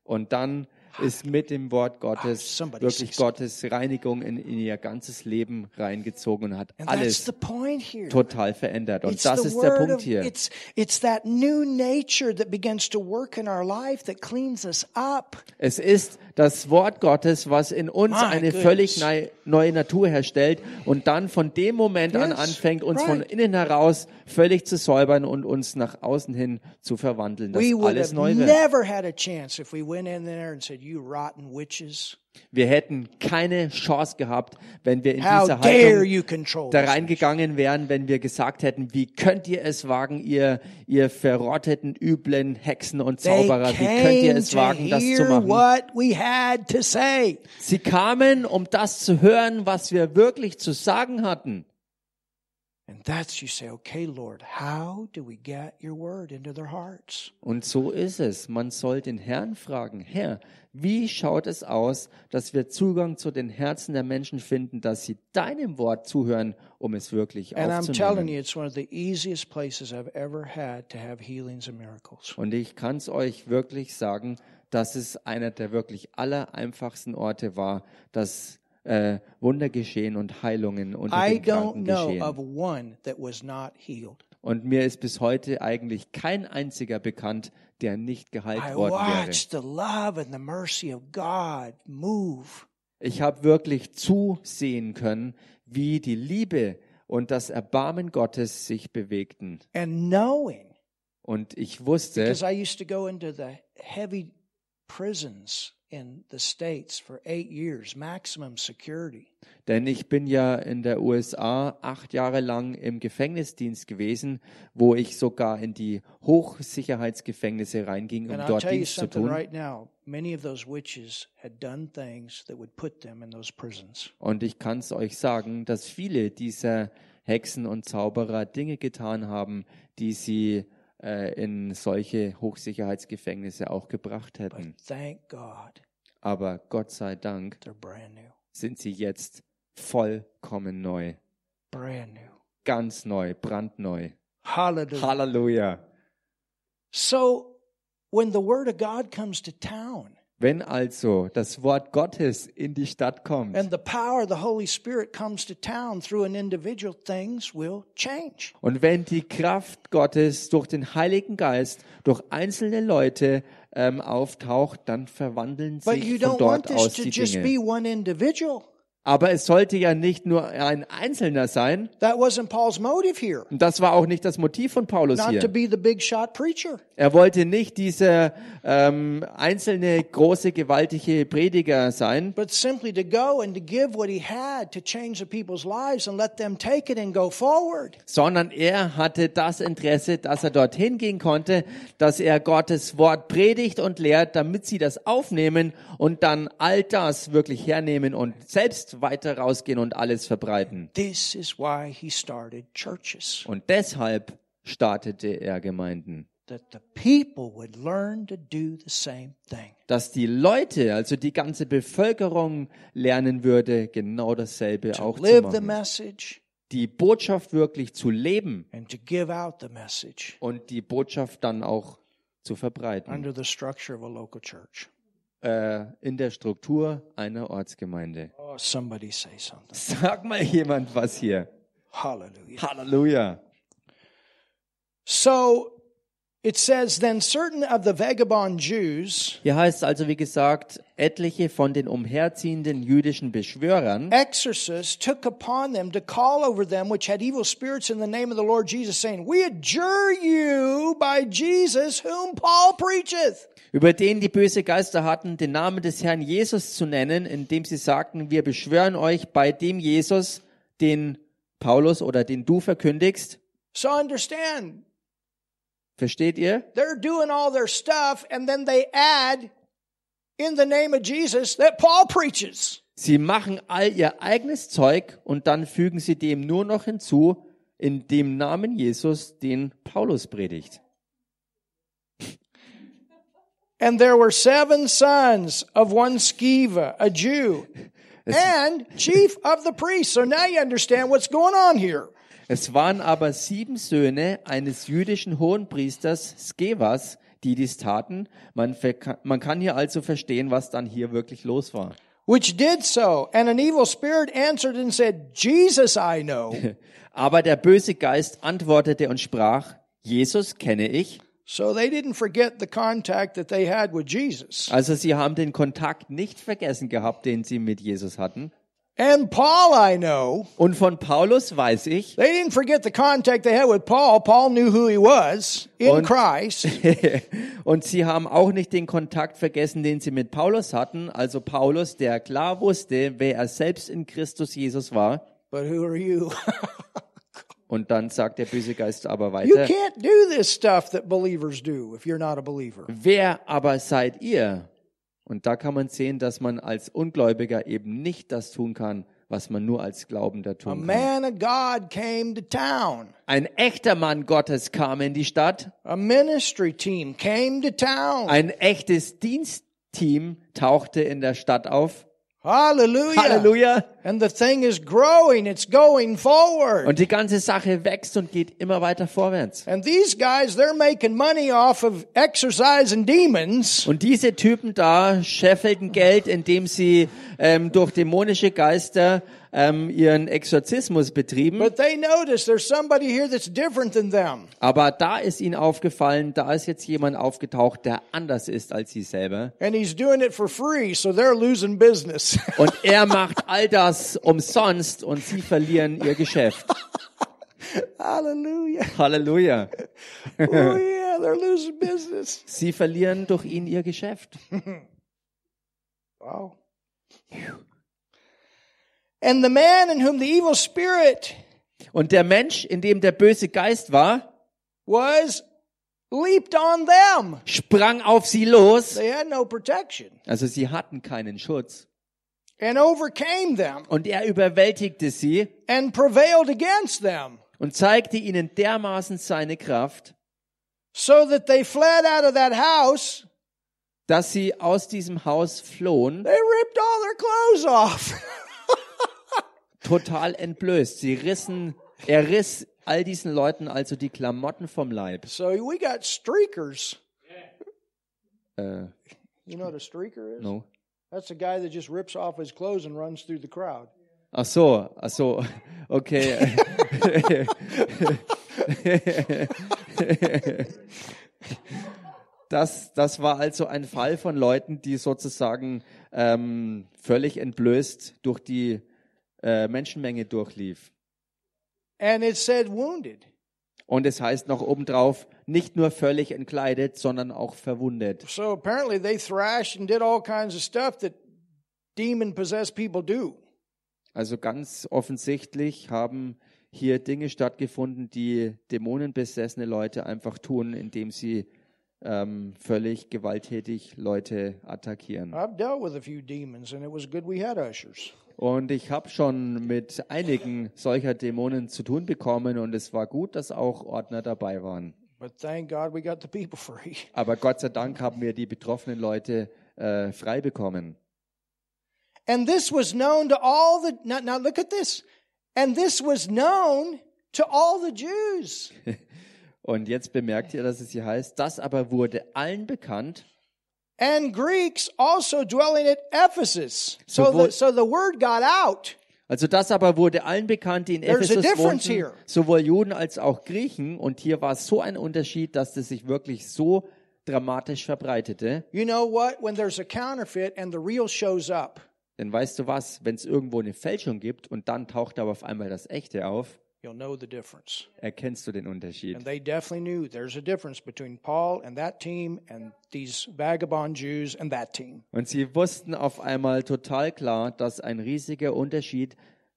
Und dann ist mit dem Wort Gottes somebody wirklich says- Gottes Reinigung in, in ihr ganzes Leben reingezogen und hat And that's alles the point here. total verändert. Und It's das the ist der word Punkt of, hier. it's, it's that new nature that begins to work in our life that cleans us up. Es ist das Wort Gottes, was in uns My eine goodness. völlig nei- neue Natur herstellt und dann von dem Moment an Yes, anfängt, uns von right. innen heraus völlig zu säubern und uns nach außen hin zu verwandeln, dass We alles neu wird. Wir hätten keine Chance gehabt, wenn wir in How diese dare Haltung da reingegangen wären, wenn wir gesagt hätten, wie könnt ihr es wagen, ihr, ihr verrotteten, üblen Hexen und Zauberer, wie könnt ihr es wagen, das zu machen? Sie kamen, um das zu hören, was wir wirklich zu sagen hatten. And that's you say, okay, Lord, how do we get your word into their hearts? Und so ist es. Man soll den Herrn fragen, Herr, wie schaut es aus, dass wir Zugang zu den Herzen der Menschen finden, dass sie deinem Wort zuhören, um es wirklich And I'm telling aufzunehmen? you, it's one of the easiest places I've ever had to have healings and miracles. Und ich kann es euch wirklich sagen, dass es einer der wirklich allereinfachsten Orte war, dass äh, Wunder geschehen und Heilungen unter I den don't Kranken know geschehen. of one that was not healed. Und mir ist bis heute eigentlich kein einziger bekannt, der nicht geheilt worden wäre. watched the love and the mercy of God move. Ich habe wirklich zusehen können, wie die Liebe und das Erbarmen Gottes sich bewegten. And knowing, Und ich wusste, because I used to go into the heavy prisons in the States for eight years, maximum security. denn ich bin ja in der USA acht Jahre lang im Gefängnisdienst gewesen, wo ich sogar in die Hochsicherheitsgefängnisse reinging, um And I'll dort you Dienst zu something tun. right now. Many of those witches had done things that would put them in those prisons. Und ich kann es euch sagen, dass viele dieser Hexen und Zauberer Dinge getan haben, die sie äh, in solche Hochsicherheitsgefängnisse auch gebracht hätten. But thank God, Aber Gott sei Dank they're brand new. sind sie jetzt vollkommen neu. Brand new. Ganz neu, brandneu. Hallelujah. Halleluja. So when the word of God comes to town Wenn also das Wort Gottes in die Stadt kommt and the power of the Holy Spirit comes to town through an individual, things will change. und wenn die Kraft Gottes durch den Heiligen Geist, durch einzelne Leute ähm, auftaucht, dann verwandeln But you sich von dort this aus to die just Dinge. be one individual. Aber es sollte ja nicht nur ein Einzelner sein. That wasn't Paul's motive here. Und das war auch nicht das Motiv von Paulus hier. Er wollte nicht dieser ähm, einzelne, große, gewaltige Prediger sein, but simply to go and to give what he had to change the people's lives and let them take it and go forward. sondern er hatte das Interesse, dass er dorthin gehen konnte, dass er Gottes Wort predigt und lehrt, damit sie das aufnehmen und dann all das wirklich hernehmen und selbst weiter rausgehen und alles verbreiten. Und deshalb startete er Gemeinden. That the people would learn to do the same thing. Dass die Leute, also die ganze Bevölkerung lernen würde, genau dasselbe auch zu machen. message Die Botschaft wirklich zu leben and to give out the message und die Botschaft dann auch zu verbreiten. under the structure of a local church. Äh, in der Struktur einer Ortsgemeinde. Oh, somebody say something. Sag mal jemand was hier. Hallelujah. Halleluja. So it says, then certain of the vagabond Jews Hier heißt also, wie gesagt, etliche von den umherziehenden jüdischen Beschwörern exorcists took upon them to call over them which had evil spirits in the name of the Lord Jesus, saying, We adjure you by Jesus whom Paul preacheth. über den die böse Geister hatten, den Namen des Herrn Jesus zu nennen, indem sie sagten, wir beschwören euch bei dem Jesus, den Paulus oder den du verkündigst. So understand, Versteht ihr? they're doing all their stuff and then they add in the name of Jesus that Paul preaches. Sie machen all ihr eigenes Zeug und dann fügen sie dem nur noch hinzu, in dem Namen Jesus, den Paulus predigt. And there were seven sons of one Sceva, a Jew, and chief of the priests. So now you understand what's going on here. Es waren aber sieben Söhne eines jüdischen Hohenpriesters Skevas, die dies taten. Man, man kann hier also verstehen, was dann hier wirklich los war. which did so. And an evil spirit answered and said, Jesus I know. Aber der böse Geist antwortete und sprach, Jesus kenne ich. so they didn't forget the contact that they had with Jesus. Also sie haben den Kontakt nicht vergessen gehabt, den sie mit Jesus hatten. And Paul I know. Und von Paulus weiß ich, They didn't forget the contact they had with Paul. Paul knew who he was in Und- Christ. und sie haben auch nicht den Kontakt vergessen, den sie mit Paulus hatten. Also Paulus, der klar wusste, wer er selbst in Christus Jesus war. But who are you? Und dann sagt der böse Geist aber you weiter, can't do this stuff that believers do if you're not a believer. wer aber seid ihr? Und da kann man sehen, dass man als Ungläubiger eben nicht das tun kann, was man nur als Glaubender tun kann. man of God came to town. Ein echter Mann Gottes kam in die Stadt, A ministry team came to town. ein echtes Dienstteam tauchte in der Stadt auf. Hallelujah. Halleluja! And the thing is growing. It's going forward. Und die ganze Sache wächst und geht immer weiter vorwärts. And these guys, they're making money off of exorcising demons. Und diese Typen da scheffelten Geld, indem sie ähm, durch dämonische Geister ähm, ihren Exorzismus betrieben. But they notice there's somebody here that's different than them. Aber da ist ihnen aufgefallen, da ist jetzt jemand aufgetaucht, der anders ist als sie selber. And he's doing it for free, so they're losing business. Und er macht all das umsonst und sie verlieren ihr Geschäft. Hallelujah. Halleluja. Oh yeah, they're losing business. Sie verlieren durch ihn ihr Geschäft. Wow. And the man in whom the evil spirit Und der Mensch, in dem der böse Geist war, was leaped on them. sprang auf sie los. They had no protection Also sie hatten keinen Schutz. and overcame them Und er überwältigte sie and prevailed against them und zeigte ihnen dermaßen seine Kraft, so that they fled out of that house. dass sie aus diesem Haus flohen, They ripped all their clothes off. total entblößt. Sie rissen, er riss all diesen Leuten also die Klamotten vom Leib. so we got streakers. Äh, You know what a streaker is? no. That's a guy that just rips off his clothes and runs through the crowd. Ach so, ach so, okay. Das, das war also ein Fall von Leuten, die sozusagen ähm, völlig entblößt durch die äh, Menschenmenge durchlief. And it said wounded. Und es heißt noch obendrauf, nicht nur völlig entkleidet, sondern auch verwundet. So apparently they thrashed and did all kinds of stuff that demon possessed people do. Also ganz offensichtlich haben hier Dinge stattgefunden, die dämonenbesessene Leute einfach tun, indem sie ähm, völlig gewalttätig Leute attackieren. I've dealt with a few demons, and it was good we had ushers. Und ich habe schon mit einigen solcher Dämonen zu tun bekommen und es war gut, dass auch Ordner dabei waren. But thank God we got the people free. Aber Gott sei Dank haben wir die betroffenen Leute äh, frei bekommen. And this was known to all the, now, now look at this. And this was known to all the Jews. Und jetzt bemerkt ihr, dass es hier heißt, das aber wurde allen bekannt, and Greeks also dwelling at Ephesus. So the, so the word got out. Also das aber wurde allen bekannt, die in There's Ephesus wohnten, here. sowohl Juden als auch Griechen. Und hier war es so ein Unterschied, dass es sich wirklich so dramatisch verbreitete. You know what? When there's a counterfeit and the real shows up, Denn weißt du was, wenn es irgendwo eine Fälschung gibt und dann taucht aber auf einmal das Echte auf, you'll know the difference. erkennst du den Unterschied. And they definitely knew there's a difference between Paul and that team and these vagabond Jews and that team. Und sie wussten auf einmal total klar, dass ein riesiger Unterschied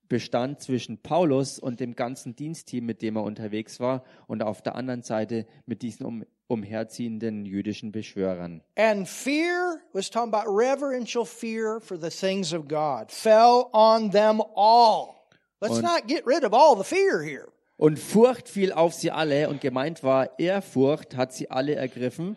bestand zwischen Paulus und dem ganzen Dienstteam, mit dem er unterwegs war, und auf der anderen Seite mit diesen um, umherziehenden jüdischen Beschwörern. And fear was talking about reverential fear for the things of God fell on them all. Let's Und- not get rid of all the fear here. Und Furcht fiel auf sie alle, und gemeint war, Ehrfurcht hat sie alle ergriffen.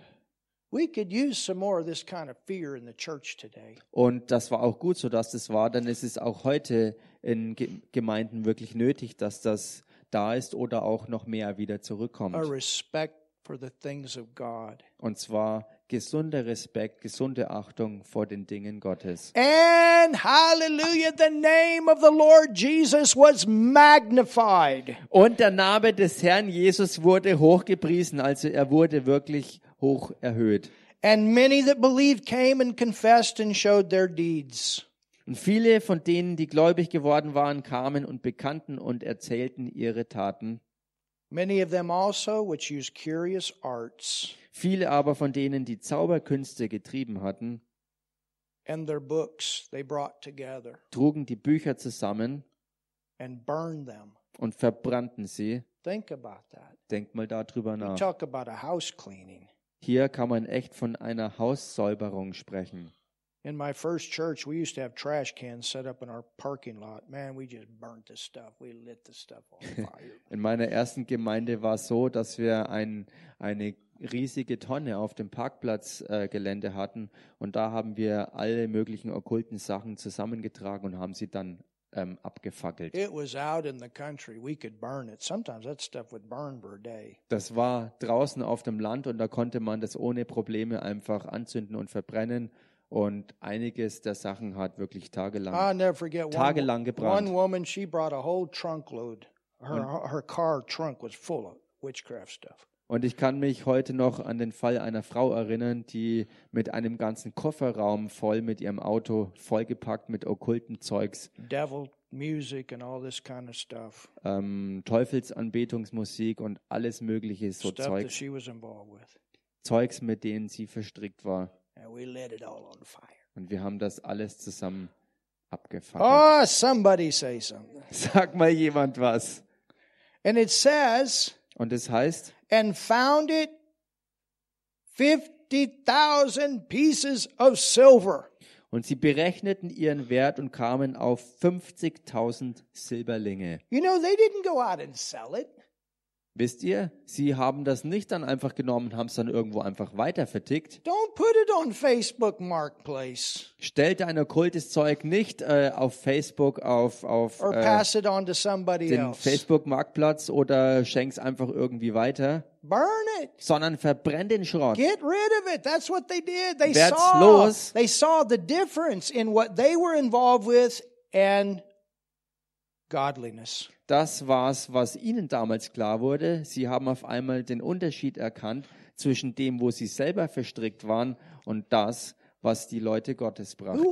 We could use some more of this kind of fear in the church today. Und das war auch gut so, dass das war, denn es ist auch heute in Ge Gemeinden wirklich nötig, dass das da ist oder auch noch mehr wieder zurückkommt. A respect for the things of God. Und zwar gesunder Respekt, gesunde Achtung vor den Dingen Gottes. And hallelujah, the name of the Lord Jesus was magnified. Und der Name des Herrn Jesus wurde hochgepriesen, also er wurde wirklich hoch erhöht. And many that believed came and confessed and showed their deeds. Und viele von denen, die gläubig geworden waren, kamen und bekannten und erzählten ihre Taten. Viele aber von denen, die Zauberkünste getrieben hatten, and their books they brought together trugen die Bücher zusammen and burned them. und verbrannten sie. Think about that. Denkt mal darüber nach. talk about a house cleaning. Hier kann man echt von einer Haussäuberung sprechen. In my first church, we used to have trash cans set up in our parking lot. Man, we just burnt this stuff. We lit this stuff on fire. In meiner ersten Gemeinde war es so, dass wir ein, eine riesige Tonne auf dem Parkplatzgelände äh, hatten und da haben wir alle möglichen okkulten Sachen zusammengetragen und haben sie dann ähm, abgefackelt. it was out in the country. We could burn it. Sometimes that stuff would burn for a day. Das war draußen auf dem Land und da konnte man das ohne Probleme einfach anzünden und verbrennen und einiges der Sachen hat wirklich tagelang I'll never forget one, Tagelang gebrannt. one woman, she brought a whole trunk load. Her, her car trunk was full of witchcraft stuff. Und ich kann mich heute noch an den Fall einer Frau erinnern, die mit einem ganzen Kofferraum voll mit ihrem Auto vollgepackt mit okkulten Zeugs, Devil music and all this kind of stuff. ähm, Teufelsanbetungsmusik und alles mögliche so stuff that Zeugs, she was involved with. Zeugs, mit denen sie verstrickt war. And we lit it all on fire. Und wir haben das alles zusammen abgefackelt. Oh, somebody say something. Sag mal jemand was. And it says, Und es heißt, and found it 50,000 pieces of silver. und sie berechneten ihren Wert und kamen auf 50.000 Silberlinge. You know, they didn't go out and sell it. Wisst ihr, sie haben das nicht dann einfach genommen und haben es dann irgendwo einfach weiter vertickt. Don't put it on Facebook Marketplace Stellt dein okkultes Zeug nicht äh, auf Facebook, auf, auf or äh, pass it on to somebody den else. Facebook-Marktplatz oder schenk's einfach irgendwie weiter, Burn it. sondern verbrenn den Schrott. Get rid of it. That's what they did. They Werd's saw los. they saw the difference in what they were involved with and godliness. Das war's, was ihnen damals klar wurde. Sie haben auf einmal den Unterschied erkannt zwischen dem, wo sie selber verstrickt waren und das, was die Leute Gottes brachten.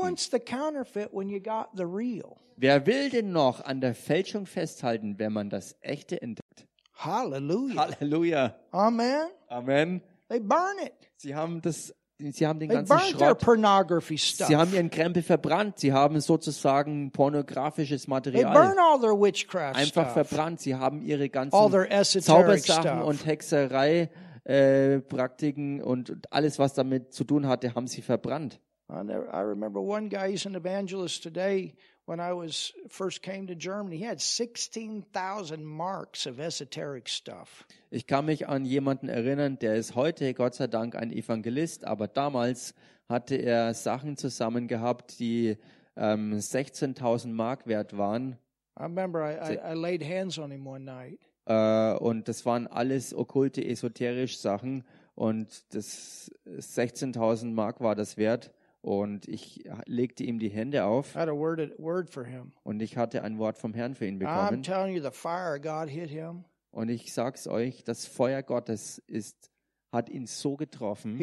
Wer will denn noch an der Fälschung festhalten, wenn man das Echte entdeckt? Hallelujah. Halleluja. Amen. Amen. They burn it. Sie haben das, sie haben den They ganzen burnt their Schrott. pornography stuff. Sie haben ihren Krempel verbrannt. Sie haben sozusagen pornografisches They Material burn all their witchcraft einfach stuff. verbrannt. Sie haben ihre All ganzen their esoteric Zaubersachen stuff. und Hexerei äh, Praktiken und und alles, was damit zu tun hatte, haben sie verbrannt. I, never, I remember one guy, he's an evangelist today. When I was first came to Germany, he had 16,000 marks of esoteric stuff. Ich kann mich an jemanden erinnern, der ist heute Gott sei Dank ein Evangelist, aber damals hatte er Sachen zusammen gehabt, die ähm, 16.000 Mark wert waren. I remember I, I, I laid hands on him one night. Äh, und das waren alles okkulte, esoterisch Sachen. Und das 16.000 Mark war das wert. Und ich legte ihm die Hände auf und ich hatte ein Wort vom Herrn für ihn bekommen. you. Und ich sag's euch, das Feuer Gottes ist, hat ihn so getroffen.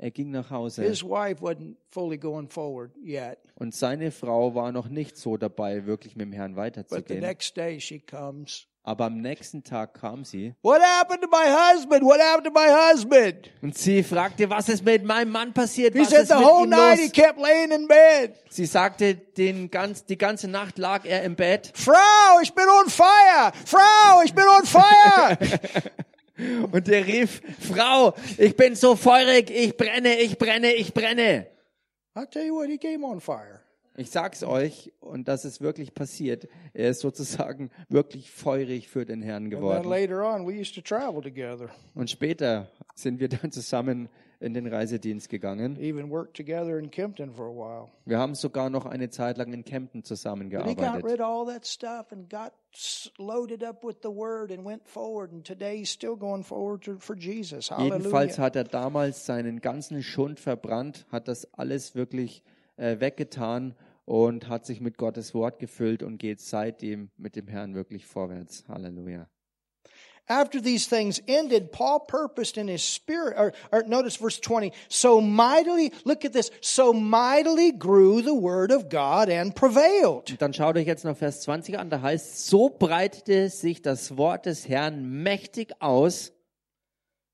Er ging nach Hause. His wife wasn't fully going forward yet, Und seine Frau war noch nicht so dabei, wirklich mit dem Herrn but the weiterzugehen. next day she comes. Aber am nächsten Tag kam sie What happened to my husband? What happened to my husband? und sie fragte, was ist mit meinem Mann passiert? He Was said ist the mit whole ihm night he kept laying in bed. Sie sagte, den ganz, die ganze Nacht lag er im Bett Frau, ich bin on fire. Frau, ich bin on fire. und er rief, Frau, ich bin so feurig, ich brenne, ich brenne, ich brenne. I'll tell you what, he came on fire. Ich sag's euch, und das ist wirklich passiert. Er ist sozusagen wirklich feurig für den Herrn geworden. later on, we used to travel together, Und später sind wir dann zusammen in den Reisedienst gegangen. even worked together in Kempton for a while. Wir haben sogar noch eine Zeit lang in Kempten zusammengearbeitet. Jedenfalls hat er damals seinen ganzen Schund verbrannt, hat das alles wirklich äh, weggetan und hat sich mit Gottes Wort gefüllt und geht seitdem mit dem Herrn wirklich vorwärts. Halleluja. After these things ended, Paul purposed in his spirit, or, or notice verse 20, so mightily, look at this, so mightily grew the word of God and prevailed. Und dann schaut euch jetzt noch Vers 20 an, da heißt, so breitete sich das Wort des Herrn mächtig aus.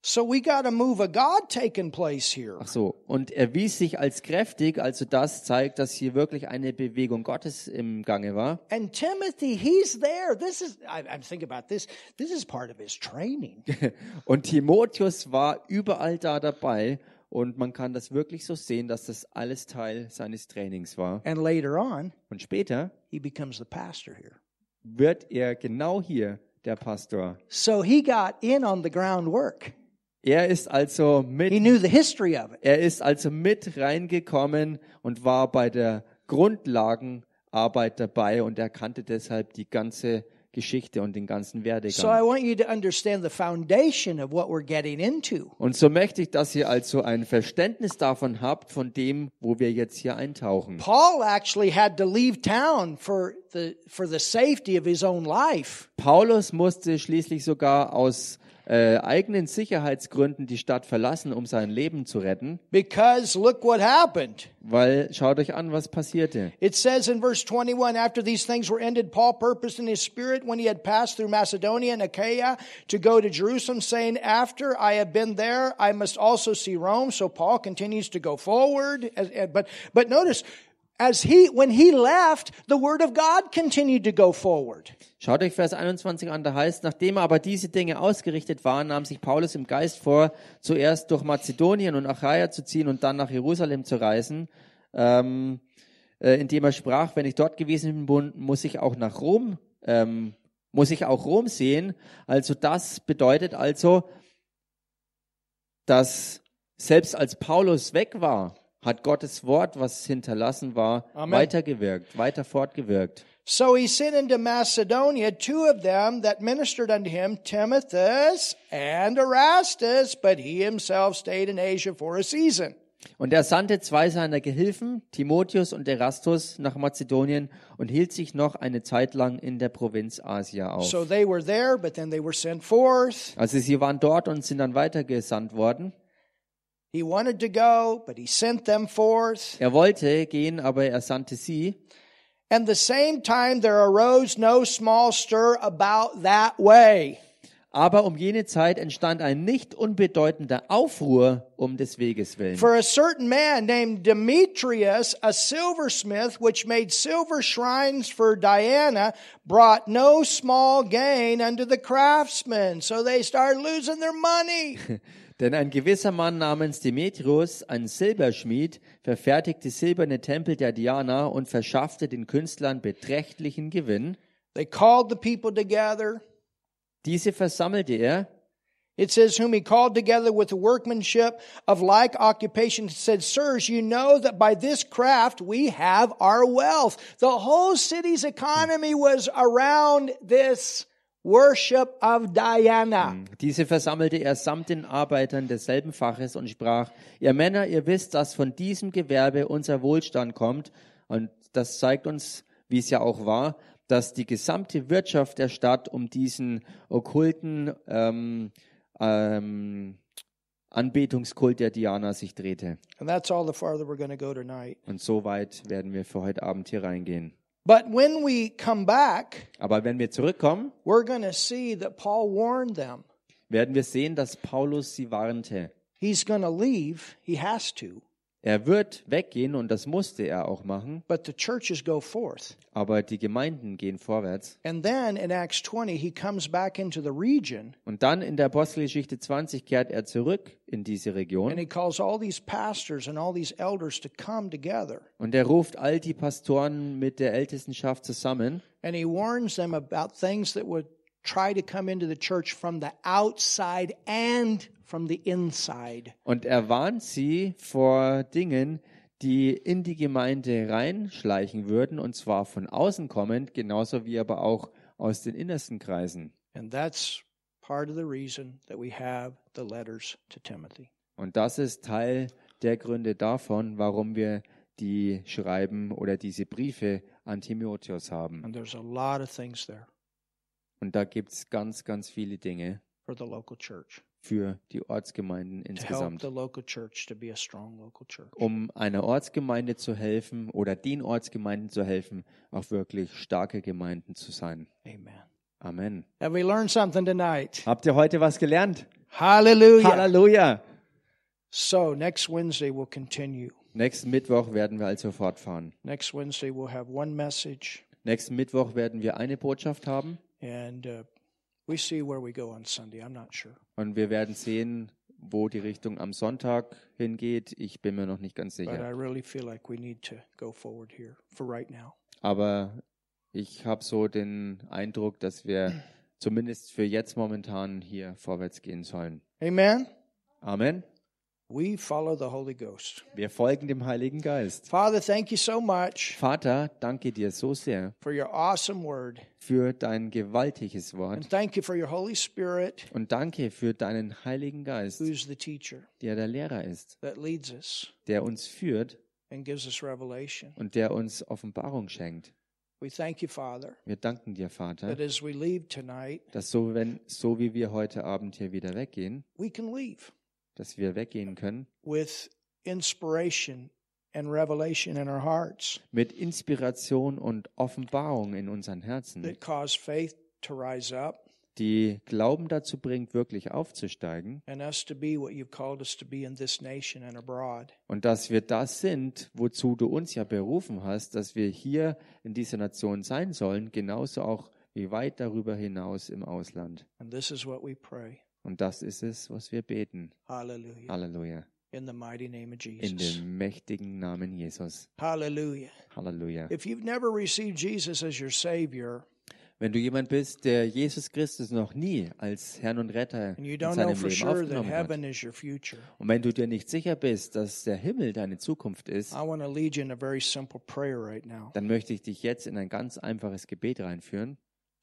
So we got a move of God taking place here. Ach so, und erwies sich als kräftig, also das zeigt, dass hier wirklich eine Bewegung Gottes im Gange war. And Timothy, he's there. This is, I, I'm thinking about this. This is part of his training. Und Timotheus war überall da dabei und man kann das wirklich so sehen, dass das alles Teil seines Trainings war. And later on, Und später he becomes the pastor here. wird er genau hier der Pastor. So he got in on the groundwork. Er ist also He mit, knew the history of it. er ist also mit reingekommen und war bei der Grundlagenarbeit dabei und er kannte deshalb die ganze Geschichte und den ganzen So I Werdegang. want you to understand the foundation of what we're getting into. Und so möchte ich, dass ihr also ein Verständnis davon habt, von dem, wo wir jetzt hier eintauchen. Paul actually had to leave town for the for the safety of his own life. Paulus musste schließlich sogar aus äh, eigenen Sicherheitsgründen die Stadt verlassen, um sein Leben zu retten, Because look what happened. weil schaut euch an, was passierte. It says in verse 21, after these things were ended, Paul purposed in his spirit when he had passed through Macedonia and Achaia to go to Jerusalem, saying, After I have been there, I must also see Rome. So Paul continues to go forward. As- But, but notice, as he, when he left, the word of God continued to go forward. Schaut euch Vers 21 an, da heißt, nachdem aber diese Dinge ausgerichtet waren, nahm sich Paulus im Geist vor, zuerst durch Mazedonien und Achaia zu ziehen und dann nach Jerusalem zu reisen, ähm, äh, indem er sprach, wenn ich dort gewesen bin, muss ich auch nach Rom, ähm, muss ich auch Rom sehen. Also das bedeutet also, dass selbst als Paulus weg war, hat Gottes Wort, was hinterlassen war, Amen. weitergewirkt, weiter fortgewirkt. So he sent into Macedonia two of them that ministered unto him, Timotheus and Erastus, but he himself stayed in Asia for a season. Und er sandte zwei seiner Gehilfen, Timotheus und Erastus, nach Mazedonien und hielt sich noch eine Zeit lang in der Provinz Asia auf. So they were there, but then they were sent forth. Also sie waren dort und sind dann weitergesandt worden. He wanted to go, but he sent them forth. Er wollte gehen, aber er sandte sie. And the same time there arose no small stir about that way. Aber um jene Zeit entstand ein nicht unbedeutender Aufruhr um des Weges willen. For a certain man named Demetrius, a silversmith, which made silver shrines for Diana, brought no small gain unto the craftsmen. So they started losing their money. Denn ein gewisser Mann namens Demetrius, ein Silberschmied, verfertigte silberne Tempel der Diana und verschaffte den Künstlern beträchtlichen Gewinn. They called the people together. Diese versammelte er It says, whom he called together with the workmanship of like occupation, said, Sirs, you know that by this craft we have our wealth. The whole city's economy was around this worship of Diana. Diese versammelte er samt den Arbeitern desselben Faches und sprach, ihr Männer, ihr wisst, dass von diesem Gewerbe unser Wohlstand kommt. Und das zeigt uns, wie es ja auch war, dass die gesamte Wirtschaft der Stadt um diesen okkulten ähm, ähm, Anbetungskult der Diana sich drehte. And that's all the farther we're going to go tonight. Und so weit werden wir für heute Abend hier reingehen. But when we come back, Aber wenn wir zurückkommen, we're going to see that Paul warned them. werden wir sehen, dass Paulus sie warnte. He's going to leave. He has to. Er wird weggehen und das musste er auch machen, But the churches go forth. aber die Gemeinden gehen vorwärts. And then in Acts 20, he comes back into the region Und dann in der Apostelgeschichte 20 kehrt er zurück in diese and Region he calls all these pastors and all these elders to come together. und er ruft all die Pastoren mit der Ältestenschaft zusammen And he warns them about things that would try to come into the church from the outside and from the inside. und er warnt sie vor Dingen, die in die Gemeinde reinschleichen würden und zwar von außen kommend, genauso wie aber auch aus den innersten Kreisen. And that's part of the reason that we have the letters to Timothy. Und das ist Teil der Gründe davon, warum wir die Schreiben oder diese Briefe an Timotheus haben. And there's a lot of things there Und da gibt es ganz, ganz viele Dinge for the local church für die Ortsgemeinden insgesamt, um einer Ortsgemeinde zu helfen oder den Ortsgemeinden zu helfen, auch wirklich starke Gemeinden zu sein. Amen. Amen. Have we learned something tonight? Habt ihr heute was gelernt? Hallelujah. Halleluja! So next Wednesday we'll continue. Nächsten Mittwoch werden wir also fortfahren. Next Wednesday we'll have one message Nächsten Mittwoch werden wir eine Botschaft haben and uh, we see where we go on Sunday. I'm not sure. und wir werden sehen, wo die Richtung am Sonntag hingeht. Ich bin mir noch nicht ganz But I sicher. really feel like we need to go forward here for right now. Aber ich habe so den Eindruck, dass wir zumindest für jetzt momentan hier vorwärts gehen sollen. Amen. Amen. We follow the Holy Ghost. Wir folgen dem Heiligen Geist. Father, thank you so much Vater, danke dir so sehr for your awesome word. für dein gewaltiges Wort And thank you for your Holy Spirit, und danke für deinen Heiligen Geist, who's the teacher der der Lehrer ist, that leads us der uns führt and gives us revelation. und der uns Offenbarung schenkt. We thank you, Father, Wir danken dir, Vater, that as we leave tonight, dass so, wenn, so wie wir heute Abend hier wieder weggehen, we can leave dass wir weggehen können with inspiration and revelation in our hearts mit Inspiration und Offenbarung in unseren Herzen, that cause faith to rise up die Glauben dazu bringt, wirklich aufzusteigen and us to be what you've called us to be in this nation and abroad. und dass wir das sind, wozu du uns ja berufen hast, dass wir hier in dieser Nation sein sollen, genauso auch wie weit darüber hinaus im Ausland. And this is what we pray. Und das ist es, was wir beten. Hallelujah. Halleluja. In the mighty name of In Jesus. dem mächtigen Namen Jesus. Hallelujah. Halleluja. If you've never received Jesus as your Savior Wenn du jemand bist, der Jesus Christus noch nie als Herrn und Retter in seinem Leben sure that aufgenommen hat, heaven is your future, und wenn du dir nicht sicher bist, dass der Himmel deine Zukunft ist, in dann möchte ich dich jetzt in ein ganz einfaches Gebet reinführen.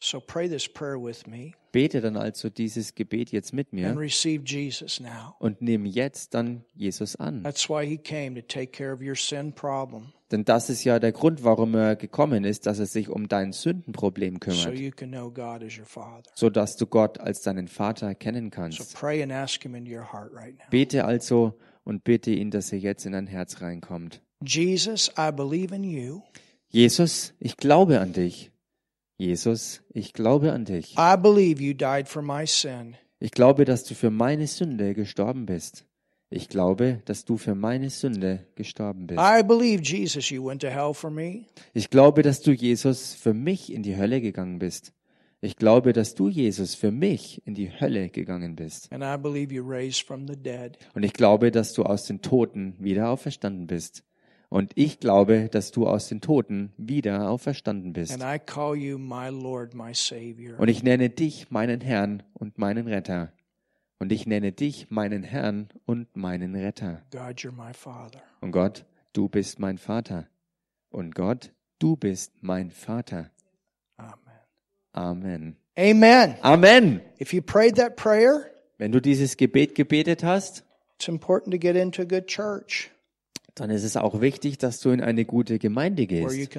So pray this prayer with me Bete dann also dieses Gebet jetzt mit and mir receive Jesus now. und nimm jetzt dann Jesus an. That's why he came to take care of your sin problem Denn das ist ja der Grund, warum er gekommen ist, dass er sich um dein Sündenproblem so kümmert, you can know God as your Father. so dass du Gott als deinen Vater kennen So kannst. pray and ask him into your heart right now. Bete also und bitte ihn, dass er jetzt in dein Herz reinkommt. Jesus, I believe in you. Jesus, ich glaube an dich. Jesus, ich glaube an dich. I believe you died for my sin. Ich glaube, dass du für meine Sünde gestorben bist. Ich glaube, dass du für meine Sünde gestorben bist. I believe, Jesus, you went to hell for me. Ich glaube, dass du, Jesus, für mich in die Hölle gegangen bist. Ich glaube, dass du, Jesus, für mich in die Hölle gegangen bist. And I believe you raised from the dead. Und ich glaube, dass du aus den Toten wieder auferstanden bist. Und ich glaube, dass du aus den Toten wieder auferstanden bist. And I call you my Lord, my Savior. Und ich nenne dich meinen Herrn und meinen Retter. Und ich nenne dich meinen Herrn und meinen Retter. God, you're my Father. Und Gott, du bist mein Vater. Und Gott, du bist mein Vater. Amen. Amen. Amen. Amen. If you prayed that prayer, Wenn du dieses Gebet gebetet hast, it's important to get into a good church dann ist es auch wichtig, dass du in eine gute Gemeinde gehst,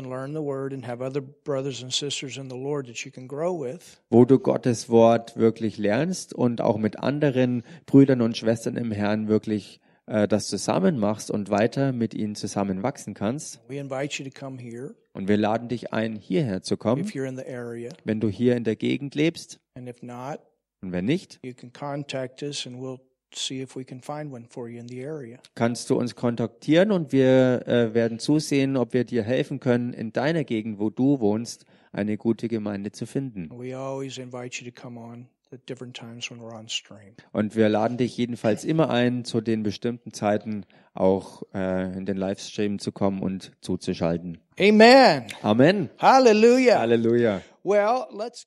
wo du Gottes Wort wirklich lernst und auch mit anderen Brüdern und Schwestern im Herrn wirklich äh, das zusammen machst und weiter mit ihnen zusammen wachsen kannst. Und wir laden dich ein, hierher zu kommen, wenn du hier in der Gegend lebst. Und wenn nicht, you can contact us and we'll kannst du uns kontaktieren und wir äh, werden zusehen, ob wir dir helfen können, in deiner Gegend, wo du wohnst, eine gute Gemeinde zu finden. We always invite you to come on at different times when we're on stream. Und wir laden dich jedenfalls immer ein, zu den bestimmten Zeiten auch äh, in den Livestream zu kommen und zuzuschalten. Amen. Amen. Hallelujah. Halleluja. Well, let's